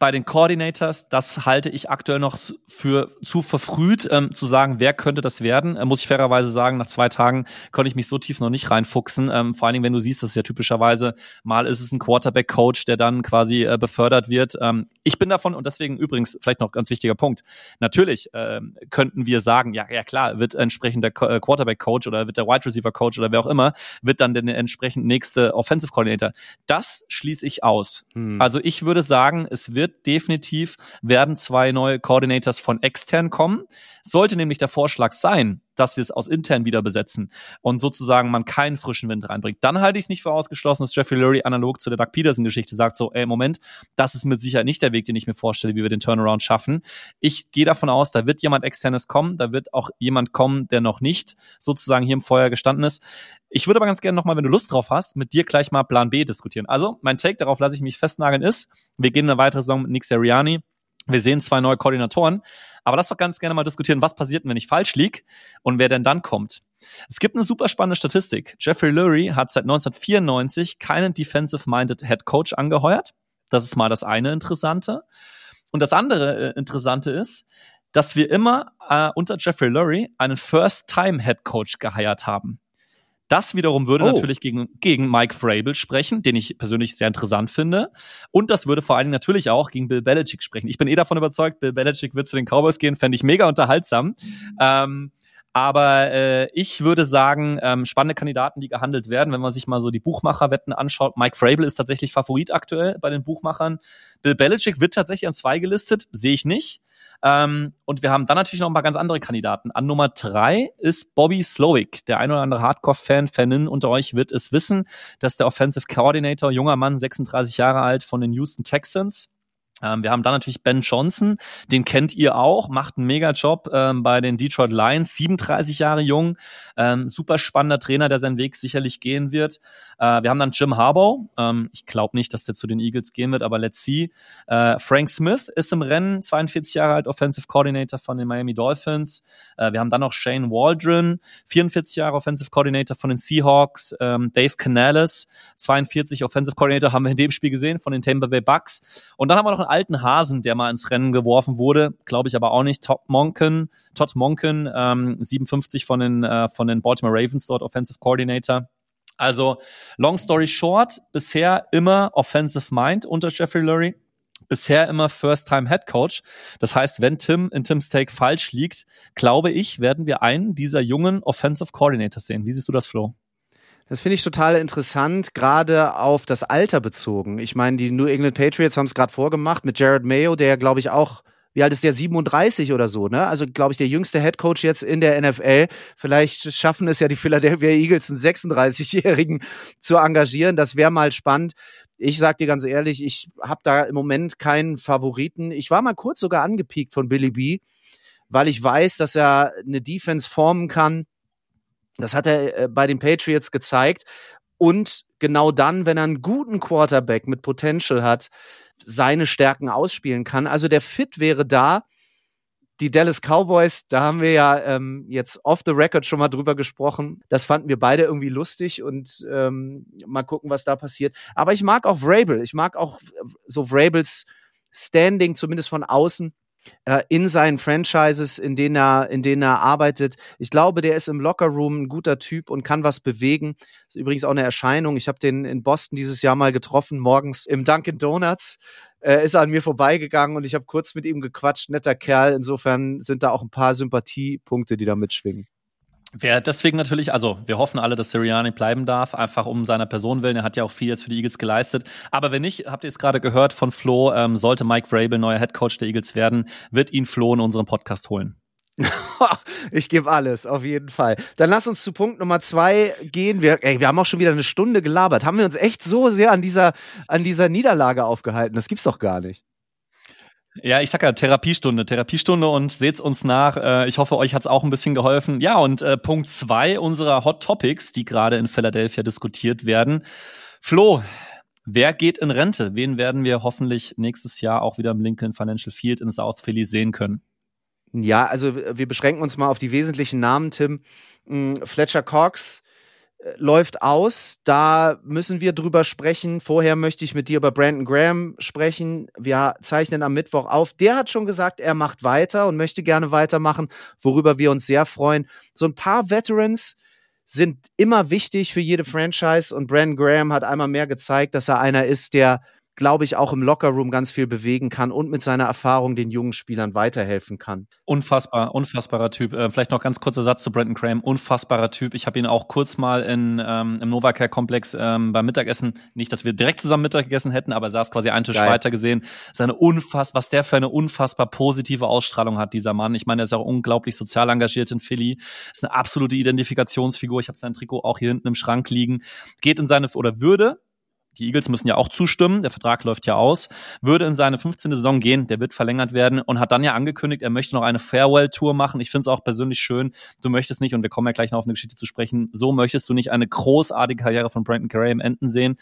bei den Coordinators, das halte ich aktuell noch für zu verfrüht, ähm, zu sagen, wer könnte das werden. Äh, muss ich fairerweise sagen, nach zwei Tagen konnte ich mich so tief noch nicht reinfuchsen. Ähm, vor allen Dingen, wenn du siehst, das ist ja typischerweise, mal ist es ein Quarterback-Coach, der dann quasi äh, befördert wird. Ähm, ich bin davon, und deswegen übrigens vielleicht noch ganz wichtiger Punkt, natürlich ähm, könnten wir sagen, ja, ja klar, wird entsprechend der äh, Quarterback-Coach oder wird der Wide Receiver-Coach oder wer auch immer, wird dann der entsprechend nächste Offensive Coordinator. Das schließe ich aus. Hm. Also ich würde sagen, es wird wird definitiv, werden zwei neue Coordinators von extern kommen. Sollte nämlich der Vorschlag sein, dass wir es aus intern wieder besetzen und sozusagen man keinen frischen Wind reinbringt, dann halte ich es nicht für ausgeschlossen, dass Jeffrey Lurie analog zu der Doug Peterson-Geschichte sagt so, ey, Moment, das ist mit Sicherheit nicht der Weg, den ich mir vorstelle, wie wir den Turnaround schaffen. Ich gehe davon aus, da wird jemand externes kommen, da wird auch jemand kommen, der noch nicht sozusagen hier im Feuer gestanden ist. Ich würde aber ganz gerne nochmal, wenn du Lust drauf hast, mit dir gleich mal Plan B diskutieren. Also, mein Take, darauf lasse ich mich festnageln, ist, wir gehen eine weitere Saison mit Nick Seriani. Wir sehen zwei neue Koordinatoren. Aber lass doch ganz gerne mal diskutieren, was passiert, wenn ich falsch liege und wer denn dann kommt. Es gibt eine super spannende Statistik. Jeffrey Lurie hat seit 1994 keinen defensive-minded Head Coach angeheuert. Das ist mal das eine Interessante. Und das andere äh, Interessante ist, dass wir immer äh, unter Jeffrey Lurie einen First-Time-Head Coach geheiert haben. Das wiederum würde oh. natürlich gegen, gegen Mike Frabel sprechen, den ich persönlich sehr interessant finde. Und das würde vor allen Dingen natürlich auch gegen Bill Belichick sprechen. Ich bin eh davon überzeugt, Bill Belichick wird zu den Cowboys gehen, fände ich mega unterhaltsam. Ähm, aber äh, ich würde sagen, ähm, spannende Kandidaten, die gehandelt werden, wenn man sich mal so die Buchmacherwetten anschaut. Mike Frabel ist tatsächlich Favorit aktuell bei den Buchmachern. Bill Belichick wird tatsächlich an zwei gelistet, sehe ich nicht. Ähm, und wir haben dann natürlich noch ein paar ganz andere Kandidaten. An Nummer drei ist Bobby Slowick. Der ein oder andere Hardcore-Fan, Fanin unter euch wird es wissen, dass der Offensive Coordinator, junger Mann, 36 Jahre alt von den Houston Texans. Ähm, wir haben dann natürlich Ben Johnson, den kennt ihr auch, macht einen Mega-Job ähm, bei den Detroit Lions, 37 Jahre jung, ähm, super spannender Trainer, der seinen Weg sicherlich gehen wird. Äh, wir haben dann Jim Harbaugh, ähm, ich glaube nicht, dass der zu den Eagles gehen wird, aber let's see. Äh, Frank Smith ist im Rennen, 42 Jahre alt, Offensive Coordinator von den Miami Dolphins. Äh, wir haben dann noch Shane Waldron, 44 Jahre Offensive Coordinator von den Seahawks. Ähm, Dave Canales, 42 Offensive Coordinator, haben wir in dem Spiel gesehen, von den Tampa Bay Bucks. Und dann haben wir noch einen alten Hasen, der mal ins Rennen geworfen wurde, glaube ich aber auch nicht. Todd Monken, Todd Monken, ähm, 57 von den, äh, von den Baltimore Ravens dort Offensive Coordinator. Also, long story short, bisher immer Offensive Mind unter Jeffrey Lurie. Bisher immer First-Time Head Coach. Das heißt, wenn Tim in Tim's Take falsch liegt, glaube ich, werden wir einen dieser jungen Offensive Coordinators sehen. Wie siehst du das, Flo? Das finde ich total interessant, gerade auf das Alter bezogen. Ich meine, die New England Patriots haben es gerade vorgemacht mit Jared Mayo, der, glaube ich, auch wie alt ist der? 37 oder so, ne? Also, glaube ich, der jüngste Head Coach jetzt in der NFL. Vielleicht schaffen es ja die Philadelphia Eagles, einen 36-Jährigen zu engagieren. Das wäre mal spannend. Ich sag dir ganz ehrlich, ich habe da im Moment keinen Favoriten. Ich war mal kurz sogar angepiekt von Billy B, weil ich weiß, dass er eine Defense formen kann, das hat er äh, bei den Patriots gezeigt. Und genau dann, wenn er einen guten Quarterback mit Potential hat, seine Stärken ausspielen kann. Also der Fit wäre da. Die Dallas Cowboys, da haben wir ja ähm, jetzt off the record schon mal drüber gesprochen. Das fanden wir beide irgendwie lustig und ähm, mal gucken, was da passiert. Aber ich mag auch Vrabel. Ich mag auch so Vrabels Standing, zumindest von außen in seinen Franchises, in denen er, in denen er arbeitet. Ich glaube, der ist im Lockerroom ein guter Typ und kann was bewegen. Das ist übrigens auch eine Erscheinung. Ich habe den in Boston dieses Jahr mal getroffen, morgens im Dunkin' Donuts. Äh, ist an mir vorbeigegangen und ich habe kurz mit ihm gequatscht. Netter Kerl. Insofern sind da auch ein paar Sympathiepunkte, die da mitschwingen. Wer deswegen natürlich, also wir hoffen alle, dass Sirianni bleiben darf, einfach um seiner Person willen. Er hat ja auch viel jetzt für die Eagles geleistet. Aber wenn nicht, habt ihr es gerade gehört von Flo, ähm, sollte Mike Vrabel neuer Headcoach der Eagles werden, wird ihn Flo in unseren Podcast holen. ich gebe alles, auf jeden Fall. Dann lass uns zu Punkt Nummer zwei gehen. Wir, ey, wir haben auch schon wieder eine Stunde gelabert. Haben wir uns echt so sehr an dieser, an dieser Niederlage aufgehalten? Das gibt's doch gar nicht. Ja, ich sag ja Therapiestunde, Therapiestunde und seht's uns nach. Äh, ich hoffe, euch hat's auch ein bisschen geholfen. Ja, und äh, Punkt zwei unserer Hot Topics, die gerade in Philadelphia diskutiert werden. Flo, wer geht in Rente? Wen werden wir hoffentlich nächstes Jahr auch wieder im Lincoln Financial Field in South Philly sehen können? Ja, also wir beschränken uns mal auf die wesentlichen Namen, Tim. Hm, Fletcher Cox, läuft aus. Da müssen wir drüber sprechen. Vorher möchte ich mit dir über Brandon Graham sprechen. Wir zeichnen am Mittwoch auf. Der hat schon gesagt, er macht weiter und möchte gerne weitermachen, worüber wir uns sehr freuen. So ein paar Veterans sind immer wichtig für jede Franchise und Brandon Graham hat einmal mehr gezeigt, dass er einer ist, der glaube ich, auch im Lockerroom ganz viel bewegen kann und mit seiner Erfahrung den jungen Spielern weiterhelfen kann. Unfassbar, unfassbarer Typ. Äh, vielleicht noch ganz kurzer Satz zu Brandon Graham. Unfassbarer Typ. Ich habe ihn auch kurz mal in, ähm, im Novacare-Komplex ähm, beim Mittagessen, nicht, dass wir direkt zusammen Mittag gegessen hätten, aber saß quasi einen Tisch Geil. weiter gesehen. Seine unfass, was der für eine unfassbar positive Ausstrahlung hat, dieser Mann. Ich meine, er ist auch unglaublich sozial engagiert in Philly. Ist eine absolute Identifikationsfigur. Ich habe sein Trikot auch hier hinten im Schrank liegen. Geht in seine, oder würde die Eagles müssen ja auch zustimmen, der Vertrag läuft ja aus, würde in seine 15. Saison gehen, der wird verlängert werden und hat dann ja angekündigt, er möchte noch eine Farewell-Tour machen. Ich finde es auch persönlich schön, du möchtest nicht, und wir kommen ja gleich noch auf eine Geschichte zu sprechen, so möchtest du nicht eine großartige Karriere von Brandon Graham enden sehen.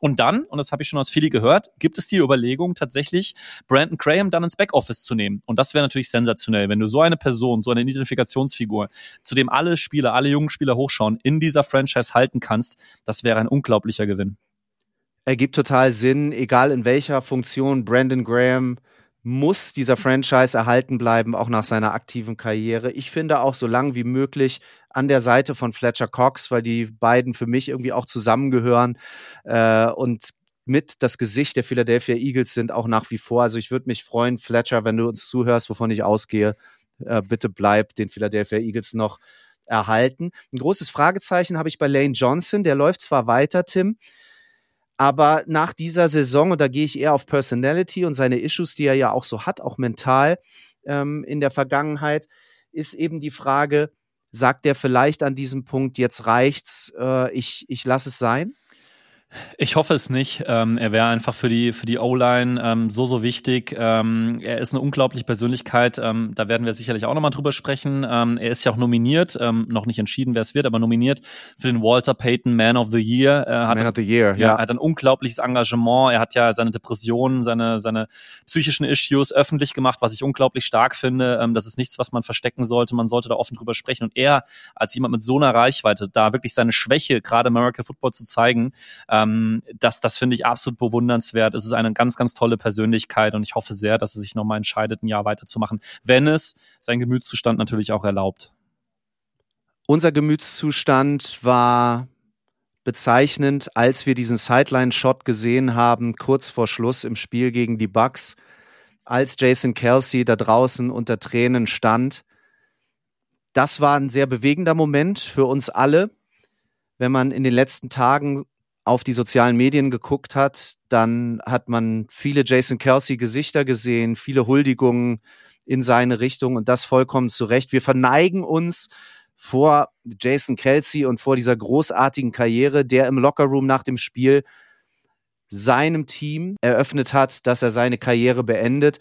Und dann, und das habe ich schon aus Philly gehört, gibt es die Überlegung tatsächlich, Brandon Graham dann ins Backoffice zu nehmen. Und das wäre natürlich sensationell, wenn du so eine Person, so eine Identifikationsfigur, zu dem alle Spieler, alle jungen Spieler hochschauen, in dieser Franchise halten kannst, das wäre ein unglaublicher Gewinn ergibt total Sinn, egal in welcher Funktion Brandon Graham muss dieser Franchise erhalten bleiben, auch nach seiner aktiven Karriere. Ich finde auch so lang wie möglich an der Seite von Fletcher Cox, weil die beiden für mich irgendwie auch zusammengehören äh, und mit das Gesicht der Philadelphia Eagles sind auch nach wie vor. Also ich würde mich freuen, Fletcher, wenn du uns zuhörst, wovon ich ausgehe, äh, bitte bleib den Philadelphia Eagles noch erhalten. Ein großes Fragezeichen habe ich bei Lane Johnson, der läuft zwar weiter, Tim, aber nach dieser Saison, und da gehe ich eher auf Personality und seine Issues, die er ja auch so hat, auch mental ähm, in der Vergangenheit, ist eben die Frage, sagt er vielleicht an diesem Punkt, jetzt reicht's, äh, ich, ich lasse es sein? Ich hoffe es nicht. Ähm, er wäre einfach für die, für die O-Line ähm, so, so wichtig. Ähm, er ist eine unglaubliche Persönlichkeit. Ähm, da werden wir sicherlich auch nochmal drüber sprechen. Ähm, er ist ja auch nominiert, ähm, noch nicht entschieden, wer es wird, aber nominiert für den Walter Payton Man of the Year. Er hat, Man of the Year, ja. ja. Er hat ein unglaubliches Engagement. Er hat ja seine Depressionen, seine, seine psychischen Issues öffentlich gemacht, was ich unglaublich stark finde. das ist nichts, was man verstecken sollte. Man sollte da offen drüber sprechen. Und er, als jemand mit so einer Reichweite, da wirklich seine Schwäche, gerade American Football zu zeigen, ähm, das, das finde ich absolut bewundernswert. Es ist eine ganz, ganz tolle Persönlichkeit und ich hoffe sehr, dass er sich nochmal entscheidet, ein Jahr weiterzumachen, wenn es sein Gemütszustand natürlich auch erlaubt. Unser Gemütszustand war bezeichnend, als wir diesen Sideline-Shot gesehen haben, kurz vor Schluss im Spiel gegen die Bucks, als Jason Kelsey da draußen unter Tränen stand. Das war ein sehr bewegender Moment für uns alle. Wenn man in den letzten Tagen auf die sozialen Medien geguckt hat, dann hat man viele Jason Kelsey Gesichter gesehen, viele Huldigungen in seine Richtung und das vollkommen zu Recht. Wir verneigen uns vor Jason Kelsey und vor dieser großartigen Karriere, der im Lockerroom nach dem Spiel seinem Team eröffnet hat, dass er seine Karriere beendet.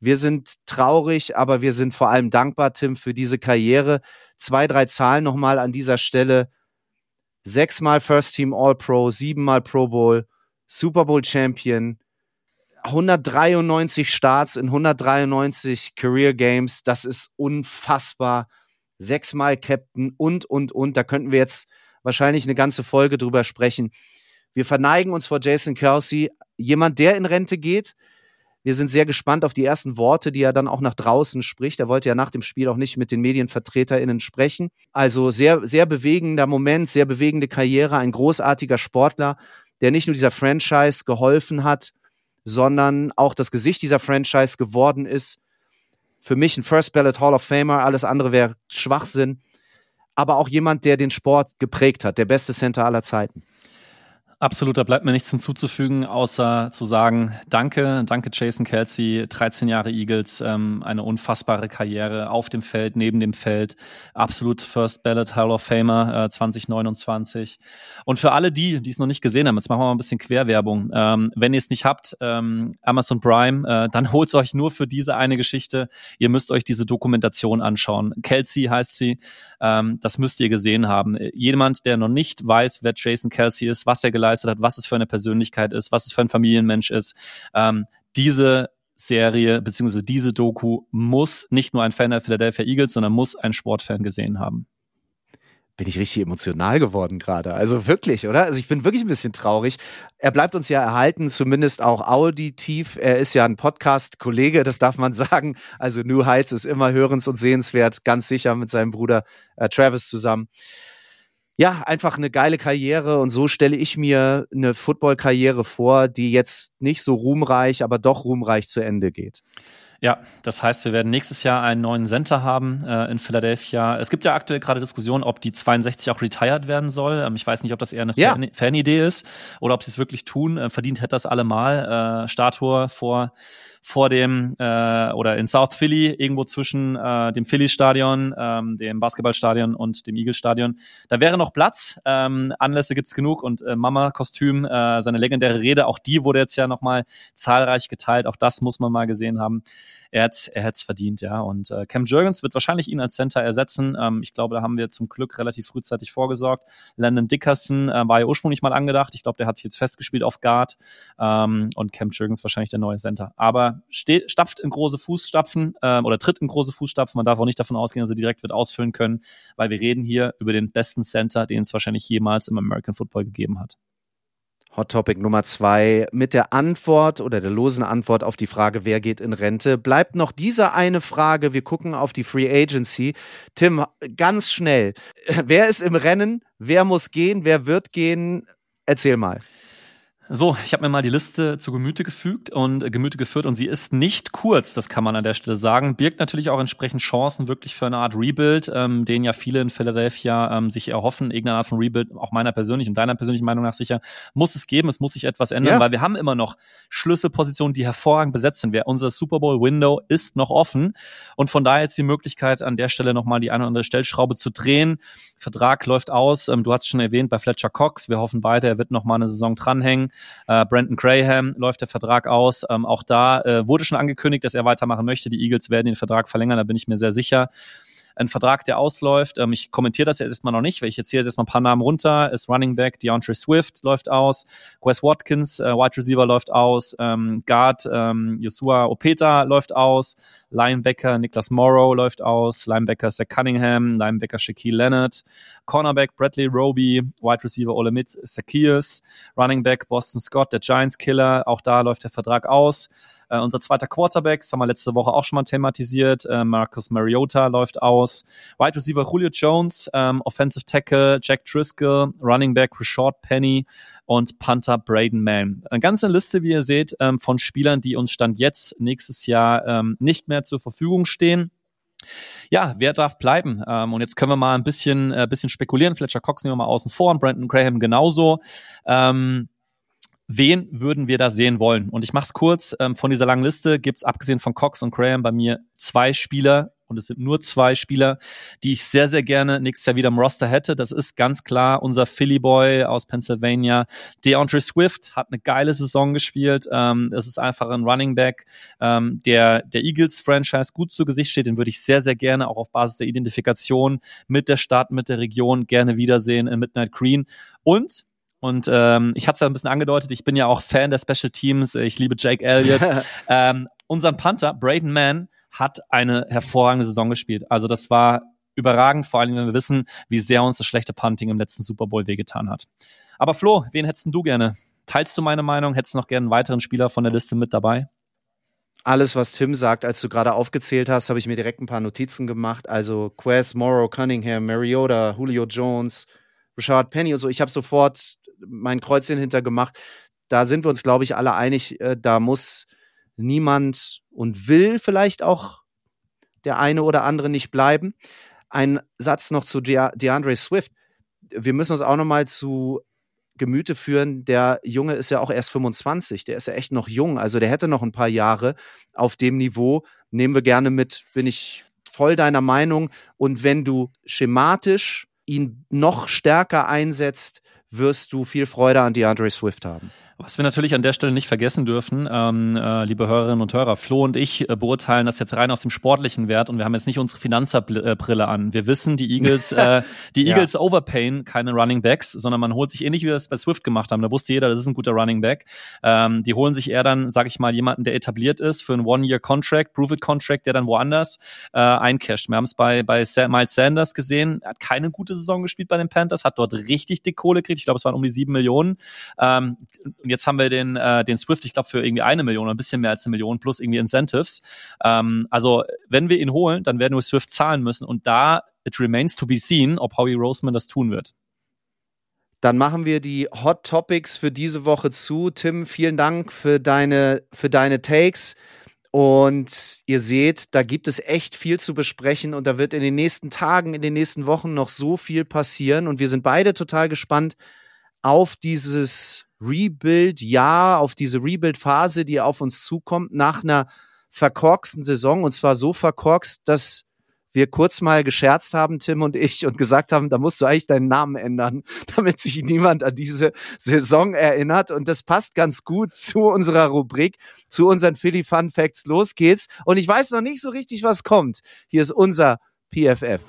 Wir sind traurig, aber wir sind vor allem dankbar, Tim, für diese Karriere. Zwei, drei Zahlen nochmal an dieser Stelle sechsmal First Team All-Pro, siebenmal Pro Bowl, Super Bowl Champion, 193 Starts in 193 Career Games, das ist unfassbar. Sechsmal Captain und, und, und. Da könnten wir jetzt wahrscheinlich eine ganze Folge drüber sprechen. Wir verneigen uns vor Jason Kelsey, jemand, der in Rente geht, wir sind sehr gespannt auf die ersten Worte, die er dann auch nach draußen spricht. Er wollte ja nach dem Spiel auch nicht mit den MedienvertreterInnen sprechen. Also sehr, sehr bewegender Moment, sehr bewegende Karriere, ein großartiger Sportler, der nicht nur dieser Franchise geholfen hat, sondern auch das Gesicht dieser Franchise geworden ist. Für mich ein First Ballot Hall of Famer, alles andere wäre Schwachsinn. Aber auch jemand, der den Sport geprägt hat, der beste Center aller Zeiten. Absolut, da bleibt mir nichts hinzuzufügen, außer zu sagen, danke, danke Jason Kelsey, 13 Jahre Eagles, ähm, eine unfassbare Karriere auf dem Feld, neben dem Feld, absolut First Ballot Hall of Famer äh, 2029. Und für alle die, die es noch nicht gesehen haben, jetzt machen wir mal ein bisschen Querwerbung. Ähm, wenn ihr es nicht habt, ähm, Amazon Prime, äh, dann holt euch nur für diese eine Geschichte. Ihr müsst euch diese Dokumentation anschauen. Kelsey heißt sie, ähm, das müsst ihr gesehen haben. Jemand, der noch nicht weiß, wer Jason Kelsey ist, was er geleistet geleistet hat, was es für eine Persönlichkeit ist, was es für ein Familienmensch ist. Ähm, diese Serie bzw. diese Doku muss nicht nur ein Fan der Philadelphia Eagles, sondern muss ein Sportfan gesehen haben bin ich richtig emotional geworden gerade. Also wirklich, oder? Also ich bin wirklich ein bisschen traurig. Er bleibt uns ja erhalten, zumindest auch auditiv. Er ist ja ein Podcast-Kollege, das darf man sagen. Also New Heights ist immer hörens- und sehenswert, ganz sicher mit seinem Bruder äh, Travis zusammen ja, einfach eine geile Karriere und so stelle ich mir eine Football-Karriere vor, die jetzt nicht so ruhmreich, aber doch ruhmreich zu Ende geht. Ja, das heißt, wir werden nächstes Jahr einen neuen Center haben äh, in Philadelphia. Es gibt ja aktuell gerade Diskussionen, ob die 62 auch retired werden soll. Ähm, ich weiß nicht, ob das eher eine ja. Fanidee ist oder ob sie es wirklich tun. Äh, verdient hätte das allemal. Äh, Statue vor vor dem äh, oder in South Philly, irgendwo zwischen äh, dem Philly-Stadion, ähm, dem Basketballstadion und dem Eagle-Stadion. Da wäre noch Platz. Ähm, Anlässe gibt's genug und äh, Mama-Kostüm, äh, seine legendäre Rede, auch die wurde jetzt ja nochmal zahlreich geteilt. Auch das muss man mal gesehen haben er hat er hat's verdient, ja. Und äh, Cam Jurgens wird wahrscheinlich ihn als Center ersetzen. Ähm, ich glaube, da haben wir zum Glück relativ frühzeitig vorgesorgt. Landon Dickerson äh, war ja ursprünglich mal angedacht. Ich glaube, der hat sich jetzt festgespielt auf Guard. Ähm, und Cam Jurgens wahrscheinlich der neue Center. Aber steht, stapft in große Fußstapfen äh, oder tritt in große Fußstapfen. Man darf auch nicht davon ausgehen, dass er direkt wird ausfüllen können, weil wir reden hier über den besten Center, den es wahrscheinlich jemals im American Football gegeben hat. Hot Topic Nummer zwei mit der Antwort oder der losen Antwort auf die Frage, wer geht in Rente, bleibt noch diese eine Frage. Wir gucken auf die Free Agency. Tim, ganz schnell. Wer ist im Rennen? Wer muss gehen? Wer wird gehen? Erzähl mal. So, ich habe mir mal die Liste zu Gemüte gefügt und äh, Gemüte geführt und sie ist nicht kurz, das kann man an der Stelle sagen. Birgt natürlich auch entsprechend Chancen wirklich für eine Art Rebuild, ähm, den ja viele in Philadelphia ähm, sich erhoffen. Irgendeine Art von Rebuild, auch meiner persönlichen und deiner persönlichen Meinung nach sicher, muss es geben. Es muss sich etwas ändern, ja. weil wir haben immer noch Schlüsselpositionen, die hervorragend besetzt sind. Unser Super Bowl Window ist noch offen und von daher jetzt die Möglichkeit, an der Stelle nochmal die eine oder andere Stellschraube zu drehen. Vertrag läuft aus. Ähm, du hast schon erwähnt bei Fletcher Cox. Wir hoffen beide, er wird nochmal eine Saison dranhängen. Äh, Brandon Graham läuft der Vertrag aus. Ähm, auch da äh, wurde schon angekündigt, dass er weitermachen möchte. Die Eagles werden den Vertrag verlängern, da bin ich mir sehr sicher ein Vertrag, der ausläuft. Ähm, ich kommentiere das jetzt erstmal noch nicht, weil ich jetzt hier jetzt mal ein paar Namen runter. Ist Running Back, DeAndre Swift läuft aus, Wes Watkins, äh, Wide Receiver läuft aus, ähm, Guard, ähm, Joshua Opeta läuft aus, Linebacker Niklas Morrow läuft aus, Linebacker Zach Cunningham, Linebacker Shaquille Leonard, Cornerback Bradley Roby, Wide Receiver Olemit Zacchaeus, Running Back Boston Scott, der Giants Killer, auch da läuft der Vertrag aus. Äh, unser zweiter Quarterback, das haben wir letzte Woche auch schon mal thematisiert, äh, Marcus Mariota läuft aus. Wide Receiver Julio Jones, ähm, Offensive Tackle Jack Driscoll, Running Back Rashad Penny und Panther Braden Mann. Eine ganze Liste, wie ihr seht, ähm, von Spielern, die uns Stand jetzt nächstes Jahr ähm, nicht mehr zur Verfügung stehen. Ja, wer darf bleiben? Ähm, und jetzt können wir mal ein bisschen, äh, bisschen spekulieren. Fletcher Cox nehmen wir mal außen vor und Brandon Graham genauso. Ähm, wen würden wir da sehen wollen? Und ich mache es kurz. Ähm, von dieser langen Liste gibt's abgesehen von Cox und Graham bei mir zwei Spieler, und es sind nur zwei Spieler, die ich sehr, sehr gerne nächstes Jahr wieder im Roster hätte. Das ist ganz klar unser Philly Boy aus Pennsylvania. DeAndre Swift hat eine geile Saison gespielt. Ähm, es ist einfach ein Running Back, ähm, der der Eagles-Franchise gut zu Gesicht steht. Den würde ich sehr, sehr gerne auch auf Basis der Identifikation mit der Stadt, mit der Region gerne wiedersehen in Midnight Green. Und und ähm, ich hatte es ja ein bisschen angedeutet, ich bin ja auch Fan der Special Teams, ich liebe Jake Elliott. ähm, unseren Panther, Braden Mann, hat eine hervorragende Saison gespielt. Also das war überragend, vor allem wenn wir wissen, wie sehr uns das schlechte Punting im letzten Super Bowl wehgetan hat. Aber Flo, wen hättest du gerne? Teilst du meine Meinung? Hättest du noch gerne einen weiteren Spieler von der Liste mit dabei? Alles, was Tim sagt, als du gerade aufgezählt hast, habe ich mir direkt ein paar Notizen gemacht. Also Quest, Morrow, Cunningham, Mariota, Julio Jones, Richard Penny und so. Ich habe sofort mein Kreuzchen hinter gemacht. Da sind wir uns, glaube ich, alle einig, äh, da muss niemand und will vielleicht auch der eine oder andere nicht bleiben. Ein Satz noch zu De DeAndre Swift. Wir müssen uns auch noch mal zu Gemüte führen, der Junge ist ja auch erst 25, der ist ja echt noch jung, also der hätte noch ein paar Jahre auf dem Niveau. Nehmen wir gerne mit, bin ich voll deiner Meinung. Und wenn du schematisch ihn noch stärker einsetzt, wirst du viel Freude an DeAndre Swift haben. Was wir natürlich an der Stelle nicht vergessen dürfen, ähm, äh, liebe Hörerinnen und Hörer, Flo und ich äh, beurteilen das jetzt rein aus dem sportlichen Wert und wir haben jetzt nicht unsere Finanzerbrille an. Wir wissen, die Eagles, äh, die Eagles ja. overpayen keine Running Backs, sondern man holt sich ähnlich wie wir es bei Swift gemacht haben. Da wusste jeder, das ist ein guter Running Back. Ähm, die holen sich eher dann, sag ich mal, jemanden, der etabliert ist für einen One-Year-Contract, Prove-It-Contract, der dann woanders äh, eincasht. Wir haben es bei, bei Miles Sanders gesehen, er hat keine gute Saison gespielt bei den Panthers, hat dort richtig dick Kohle gekriegt. Ich glaube, es waren um die sieben Millionen. Ähm, jetzt haben wir den, äh, den Swift, ich glaube, für irgendwie eine Million oder ein bisschen mehr als eine Million plus irgendwie Incentives. Ähm, also, wenn wir ihn holen, dann werden wir Swift zahlen müssen. Und da, it remains to be seen, ob Howie Roseman das tun wird. Dann machen wir die Hot Topics für diese Woche zu. Tim, vielen Dank für deine, für deine Takes. Und ihr seht, da gibt es echt viel zu besprechen und da wird in den nächsten Tagen, in den nächsten Wochen noch so viel passieren. Und wir sind beide total gespannt auf dieses Rebuild-Jahr, auf diese Rebuild-Phase, die auf uns zukommt, nach einer verkorksten Saison. Und zwar so verkorkst, dass wir kurz mal gescherzt haben, Tim und ich, und gesagt haben, da musst du eigentlich deinen Namen ändern, damit sich niemand an diese Saison erinnert. Und das passt ganz gut zu unserer Rubrik, zu unseren Philly Fun Facts. Los geht's. Und ich weiß noch nicht so richtig, was kommt. Hier ist unser PFF.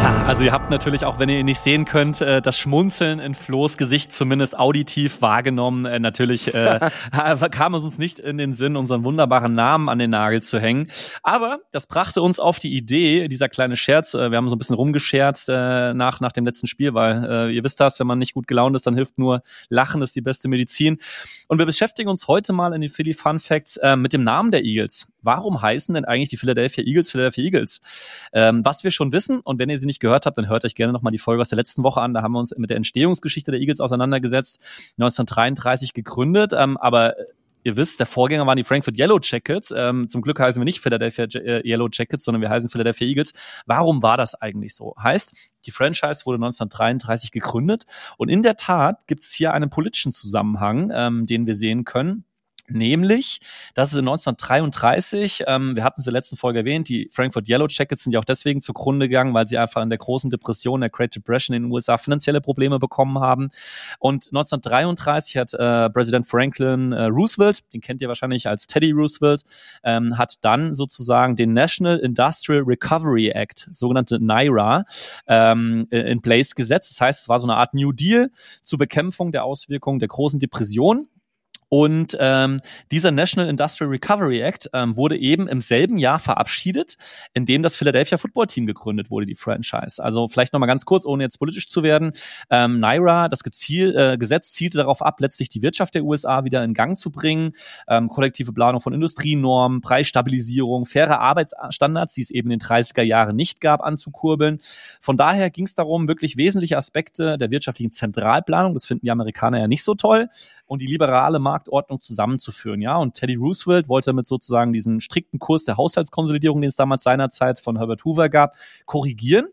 Ja, also ihr habt natürlich auch, wenn ihr ihn nicht sehen könnt, äh, das Schmunzeln in Flo's Gesicht zumindest auditiv wahrgenommen. Äh, natürlich äh, kam es uns nicht in den Sinn, unseren wunderbaren Namen an den Nagel zu hängen. Aber das brachte uns auf die Idee, dieser kleine Scherz, äh, wir haben so ein bisschen rumgescherzt äh, nach, nach dem letzten Spiel, weil äh, ihr wisst das, wenn man nicht gut gelaunt ist, dann hilft nur Lachen, das ist die beste Medizin. Und wir beschäftigen uns heute mal in den Philly Fun Facts äh, mit dem Namen der Eagles. Warum heißen denn eigentlich die Philadelphia Eagles Philadelphia Eagles? Ähm, was wir schon wissen, und wenn ihr sie nicht gehört habt, dann hört euch gerne nochmal die Folge aus der letzten Woche an. Da haben wir uns mit der Entstehungsgeschichte der Eagles auseinandergesetzt. 1933 gegründet, ähm, aber ihr wisst, der Vorgänger waren die Frankfurt Yellow Jackets. Ähm, zum Glück heißen wir nicht Philadelphia äh, Yellow Jackets, sondern wir heißen Philadelphia Eagles. Warum war das eigentlich so? Heißt, die Franchise wurde 1933 gegründet und in der Tat gibt es hier einen politischen Zusammenhang, ähm, den wir sehen können. Nämlich, dass es in 1933, ähm, wir hatten es in der letzten Folge erwähnt, die Frankfurt Yellow Jackets sind ja auch deswegen zugrunde gegangen, weil sie einfach in der großen Depression, der Great Depression in den USA finanzielle Probleme bekommen haben. Und 1933 hat äh, Präsident Franklin äh, Roosevelt, den kennt ihr wahrscheinlich als Teddy Roosevelt, ähm, hat dann sozusagen den National Industrial Recovery Act, sogenannte NIRA, ähm, in place gesetzt. Das heißt, es war so eine Art New Deal zur Bekämpfung der Auswirkungen der großen Depression. Und ähm, dieser National Industrial Recovery Act ähm, wurde eben im selben Jahr verabschiedet, in dem das Philadelphia Football Team gegründet wurde, die Franchise. Also vielleicht nochmal ganz kurz, ohne jetzt politisch zu werden. Ähm, NIRA, das Geziel, äh, Gesetz zielte darauf ab, letztlich die Wirtschaft der USA wieder in Gang zu bringen. Ähm, kollektive Planung von Industrienormen, Preisstabilisierung, faire Arbeitsstandards, die es eben in den 30er Jahren nicht gab, anzukurbeln. Von daher ging es darum, wirklich wesentliche Aspekte der wirtschaftlichen Zentralplanung, das finden die Amerikaner ja nicht so toll, und die liberale Markt Marktordnung zusammenzuführen. Ja, und Teddy Roosevelt wollte damit sozusagen diesen strikten Kurs der Haushaltskonsolidierung, den es damals seinerzeit von Herbert Hoover gab, korrigieren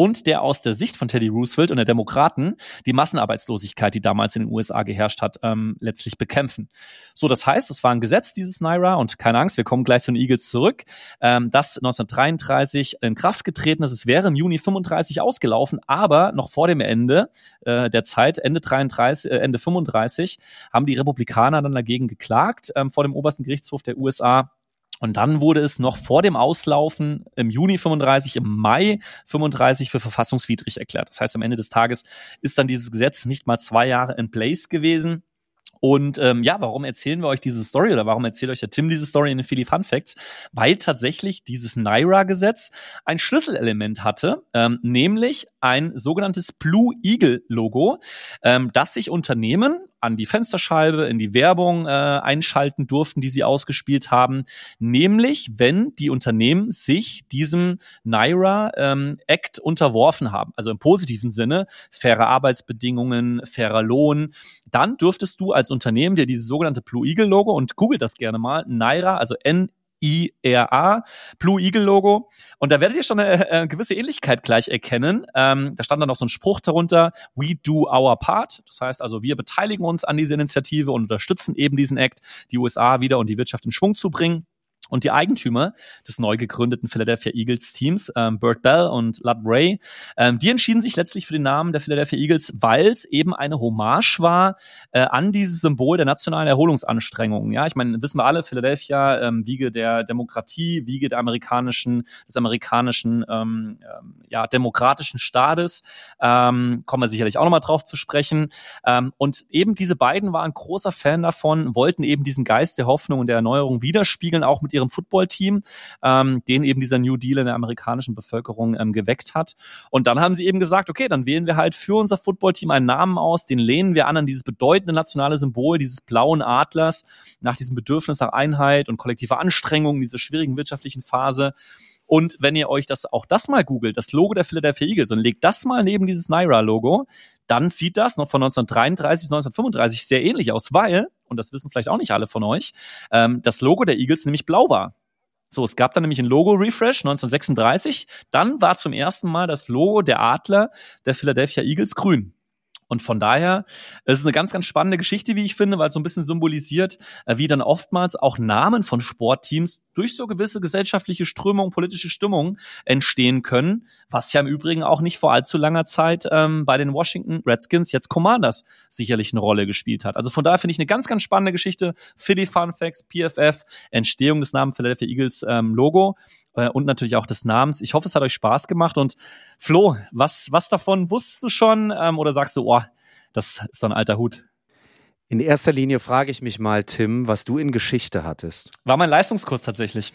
und der aus der Sicht von Teddy Roosevelt und der Demokraten die Massenarbeitslosigkeit, die damals in den USA geherrscht hat, ähm, letztlich bekämpfen. So, das heißt, es war ein Gesetz, dieses NIRA, und keine Angst, wir kommen gleich zu den Eagles zurück, ähm, das 1933 in Kraft getreten ist. Es wäre im Juni 35 ausgelaufen, aber noch vor dem Ende äh, der Zeit, Ende 33, äh, Ende 35, haben die Republikaner dann dagegen geklagt ähm, vor dem obersten Gerichtshof der USA und dann wurde es noch vor dem Auslaufen im Juni 35, im Mai 35 für verfassungswidrig erklärt. Das heißt, am Ende des Tages ist dann dieses Gesetz nicht mal zwei Jahre in place gewesen. Und ähm, ja, warum erzählen wir euch diese Story oder warum erzählt euch der Tim diese Story in den Philly Fun Facts? Weil tatsächlich dieses NIRA-Gesetz ein Schlüsselelement hatte, ähm, nämlich ein sogenanntes Blue Eagle Logo, ähm, das sich Unternehmen an die Fensterscheibe, in die Werbung äh, einschalten durften, die sie ausgespielt haben. Nämlich, wenn die Unternehmen sich diesem Naira ähm, Act unterworfen haben, also im positiven Sinne, faire Arbeitsbedingungen, fairer Lohn, dann dürftest du als Unternehmen dir dieses sogenannte Blue Eagle Logo und google das gerne mal, Naira, also N I-R-A, Blue Eagle Logo. Und da werdet ihr schon eine, eine gewisse Ähnlichkeit gleich erkennen. Ähm, da stand dann noch so ein Spruch darunter, we do our part. Das heißt also, wir beteiligen uns an dieser Initiative und unterstützen eben diesen Act, die USA wieder und die Wirtschaft in Schwung zu bringen. Und die Eigentümer des neu gegründeten Philadelphia Eagles Teams, ähm, Burt Bell und Lud Ray, ähm, die entschieden sich letztlich für den Namen der Philadelphia Eagles, weil es eben eine Hommage war äh, an dieses Symbol der nationalen Erholungsanstrengungen. Ja, ich meine, wissen wir alle, Philadelphia, ähm, Wiege der Demokratie, Wiege der amerikanischen, des amerikanischen, ähm, ähm, ja, demokratischen Staates. Ähm, kommen wir sicherlich auch nochmal drauf zu sprechen. Ähm, und eben diese beiden waren großer Fan davon, wollten eben diesen Geist der Hoffnung und der Erneuerung widerspiegeln, auch mit ihrem Footballteam, ähm, den eben dieser New Deal in der amerikanischen Bevölkerung ähm, geweckt hat. Und dann haben sie eben gesagt, okay, dann wählen wir halt für unser Footballteam einen Namen aus, den lehnen wir an an dieses bedeutende nationale Symbol dieses blauen Adlers nach diesem Bedürfnis nach Einheit und kollektiver Anstrengung in dieser schwierigen wirtschaftlichen Phase. Und wenn ihr euch das auch das mal googelt, das Logo der Philadelphia Eagles und legt das mal neben dieses Naira-Logo, dann sieht das noch von 1933 bis 1935 sehr ähnlich aus, weil, und das wissen vielleicht auch nicht alle von euch, ähm, das Logo der Eagles nämlich blau war. So, es gab dann nämlich ein Logo-Refresh 1936. Dann war zum ersten Mal das Logo der Adler der Philadelphia Eagles grün. Und von daher, es ist eine ganz, ganz spannende Geschichte, wie ich finde, weil es so ein bisschen symbolisiert, äh, wie dann oftmals auch Namen von Sportteams durch so gewisse gesellschaftliche Strömungen, politische Stimmungen entstehen können, was ja im Übrigen auch nicht vor allzu langer Zeit ähm, bei den Washington Redskins, jetzt Commanders, sicherlich eine Rolle gespielt hat. Also von daher finde ich eine ganz, ganz spannende Geschichte. Philly Fun Facts, PFF, Entstehung des Namen Philadelphia Eagles ähm, Logo äh, und natürlich auch des Namens. Ich hoffe, es hat euch Spaß gemacht. Und Flo, was, was davon wusstest du schon? Ähm, oder sagst du, oh, das ist doch ein alter Hut? In erster Linie frage ich mich mal, Tim, was du in Geschichte hattest. War mein Leistungskurs tatsächlich.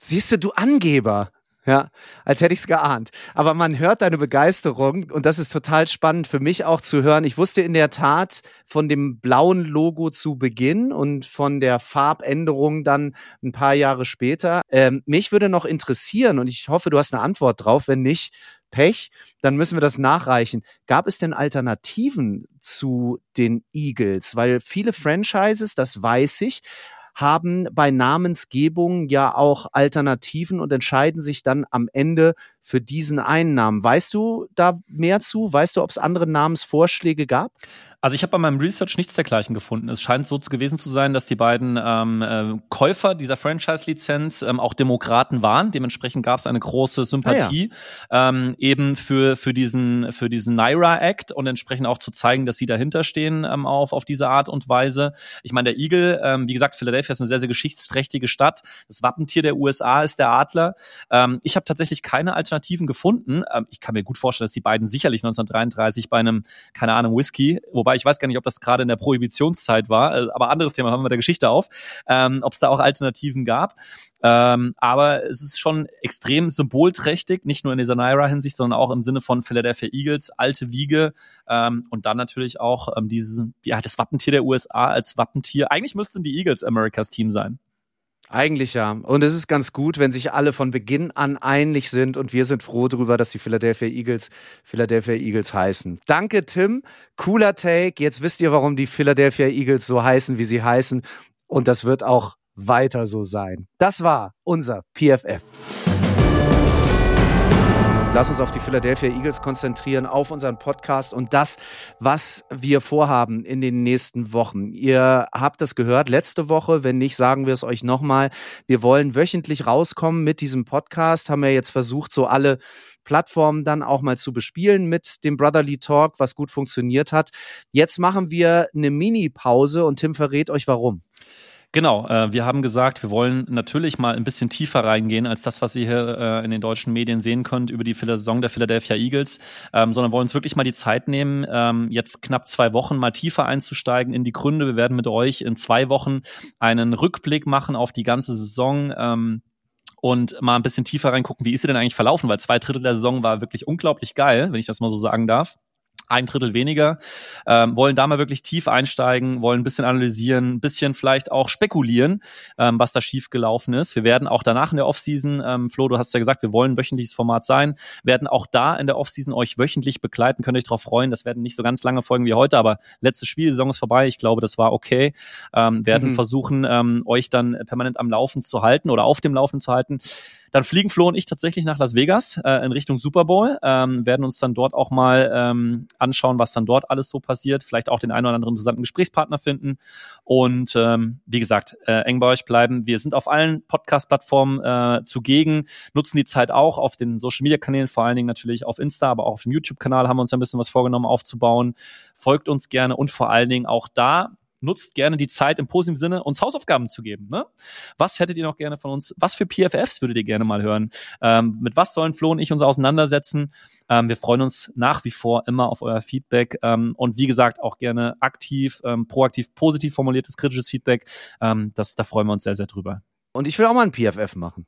Siehst du, du Angeber. Ja, als hätte ich es geahnt. Aber man hört deine Begeisterung und das ist total spannend für mich auch zu hören. Ich wusste in der Tat von dem blauen Logo zu Beginn und von der Farbänderung dann ein paar Jahre später. Ähm, mich würde noch interessieren und ich hoffe, du hast eine Antwort drauf. Wenn nicht, Pech, dann müssen wir das nachreichen. Gab es denn Alternativen zu den Eagles? Weil viele Franchises, das weiß ich, haben bei Namensgebung ja auch Alternativen und entscheiden sich dann am Ende für diesen einen Namen. Weißt du da mehr zu? Weißt du, ob es andere Namensvorschläge gab? Also ich habe bei meinem Research nichts dergleichen gefunden. Es scheint so gewesen zu sein, dass die beiden ähm, äh, Käufer dieser Franchise-Lizenz ähm, auch Demokraten waren. Dementsprechend gab es eine große Sympathie ah, ja. ähm, eben für für diesen für diesen Naira Act und entsprechend auch zu zeigen, dass sie dahinter stehen ähm, auf auf diese Art und Weise. Ich meine, der Eagle, ähm, wie gesagt, Philadelphia ist eine sehr sehr geschichtsträchtige Stadt. Das Wappentier der USA ist der Adler. Ähm, ich habe tatsächlich keine Alternativen gefunden. Ähm, ich kann mir gut vorstellen, dass die beiden sicherlich 1933 bei einem keine Ahnung Whisky, wobei ich weiß gar nicht, ob das gerade in der Prohibitionszeit war, äh, aber anderes Thema haben wir der Geschichte auf, ähm, ob es da auch Alternativen gab. Ähm, aber es ist schon extrem symbolträchtig, nicht nur in dieser Naira-Hinsicht, sondern auch im Sinne von Philadelphia Eagles, alte Wiege ähm, und dann natürlich auch ähm, dieses, ja, das Wappentier der USA als Wappentier. Eigentlich müssten die Eagles Americas Team sein. Eigentlich ja. Und es ist ganz gut, wenn sich alle von Beginn an einig sind und wir sind froh darüber, dass die Philadelphia Eagles Philadelphia Eagles heißen. Danke, Tim. Cooler Take. Jetzt wisst ihr, warum die Philadelphia Eagles so heißen, wie sie heißen. Und das wird auch weiter so sein. Das war unser PFF. Lass uns auf die Philadelphia Eagles konzentrieren, auf unseren Podcast und das, was wir vorhaben in den nächsten Wochen. Ihr habt es gehört letzte Woche, wenn nicht, sagen wir es euch nochmal. Wir wollen wöchentlich rauskommen mit diesem Podcast, haben wir jetzt versucht, so alle Plattformen dann auch mal zu bespielen mit dem Brotherly Talk, was gut funktioniert hat. Jetzt machen wir eine Mini-Pause und Tim verrät euch warum. Genau, äh, wir haben gesagt, wir wollen natürlich mal ein bisschen tiefer reingehen als das, was ihr hier äh, in den deutschen Medien sehen könnt über die Saison der Philadelphia Eagles, ähm, sondern wollen uns wirklich mal die Zeit nehmen, ähm, jetzt knapp zwei Wochen mal tiefer einzusteigen in die Gründe. Wir werden mit euch in zwei Wochen einen Rückblick machen auf die ganze Saison. Ähm, und mal ein bisschen tiefer reingucken, wie ist sie denn eigentlich verlaufen, weil zwei Drittel der Saison war wirklich unglaublich geil, wenn ich das mal so sagen darf. Ein Drittel weniger, ähm, wollen da mal wirklich tief einsteigen, wollen ein bisschen analysieren, ein bisschen vielleicht auch spekulieren, ähm, was da schief gelaufen ist. Wir werden auch danach in der Offseason, ähm, Flo, du hast ja gesagt, wir wollen ein wöchentliches Format sein, werden auch da in der Offseason euch wöchentlich begleiten, könnt euch darauf freuen. Das werden nicht so ganz lange Folgen wie heute, aber letzte Spielsaison ist vorbei. Ich glaube, das war okay. Ähm, werden mhm. versuchen, ähm, euch dann permanent am Laufen zu halten oder auf dem Laufen zu halten. Dann fliegen Flo und ich tatsächlich nach Las Vegas äh, in Richtung Super Bowl, ähm, werden uns dann dort auch mal ähm, anschauen, was dann dort alles so passiert, vielleicht auch den einen oder anderen interessanten Gesprächspartner finden und ähm, wie gesagt, äh, eng bei euch bleiben. Wir sind auf allen Podcast-Plattformen äh, zugegen, nutzen die Zeit auch auf den Social-Media-Kanälen, vor allen Dingen natürlich auf Insta, aber auch auf dem YouTube-Kanal haben wir uns ein bisschen was vorgenommen aufzubauen. Folgt uns gerne und vor allen Dingen auch da nutzt gerne die Zeit im positiven Sinne, uns Hausaufgaben zu geben. Ne? Was hättet ihr noch gerne von uns? Was für PFFs würdet ihr gerne mal hören? Ähm, mit was sollen Flo und ich uns auseinandersetzen? Ähm, wir freuen uns nach wie vor immer auf euer Feedback ähm, und wie gesagt auch gerne aktiv, ähm, proaktiv, positiv formuliertes, kritisches Feedback. Ähm, das, da freuen wir uns sehr, sehr drüber. Und ich will auch mal ein PFF machen.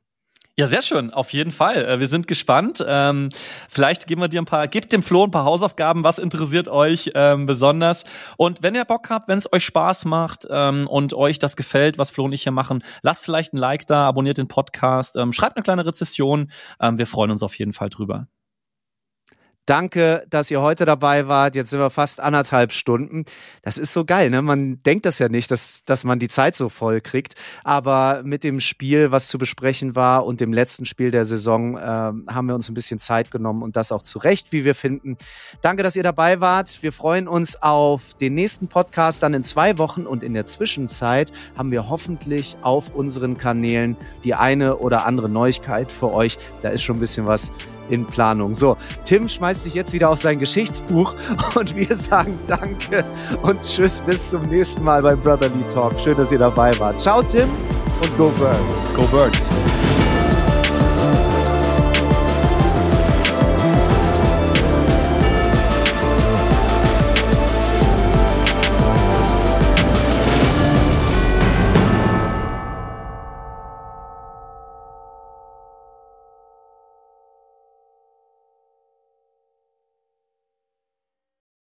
Ja, sehr schön, auf jeden Fall. Äh, wir sind gespannt. Ähm, vielleicht geben wir dir ein paar, gebt dem Flo ein paar Hausaufgaben, was interessiert euch ähm, besonders. Und wenn ihr Bock habt, wenn es euch Spaß macht ähm, und euch das gefällt, was Flo und ich hier machen, lasst vielleicht ein Like da, abonniert den Podcast, ähm, schreibt eine kleine Rezession. Ähm, wir freuen uns auf jeden Fall drüber. Danke, dass ihr heute dabei wart. Jetzt sind wir fast anderthalb Stunden. Das ist so geil, ne? Man denkt das ja nicht, dass, dass man die Zeit so voll kriegt. Aber mit dem Spiel, was zu besprechen war und dem letzten Spiel der Saison, äh, haben wir uns ein bisschen Zeit genommen und das auch zu Recht, wie wir finden. Danke, dass ihr dabei wart. Wir freuen uns auf den nächsten Podcast dann in zwei Wochen und in der Zwischenzeit haben wir hoffentlich auf unseren Kanälen die eine oder andere Neuigkeit für euch. Da ist schon ein bisschen was in Planung. So, Tim schmeißt sich jetzt wieder auf sein Geschichtsbuch und wir sagen Danke und Tschüss bis zum nächsten Mal bei Brotherly Talk. Schön, dass ihr dabei wart. Ciao, Tim und Go Birds. Go Birds.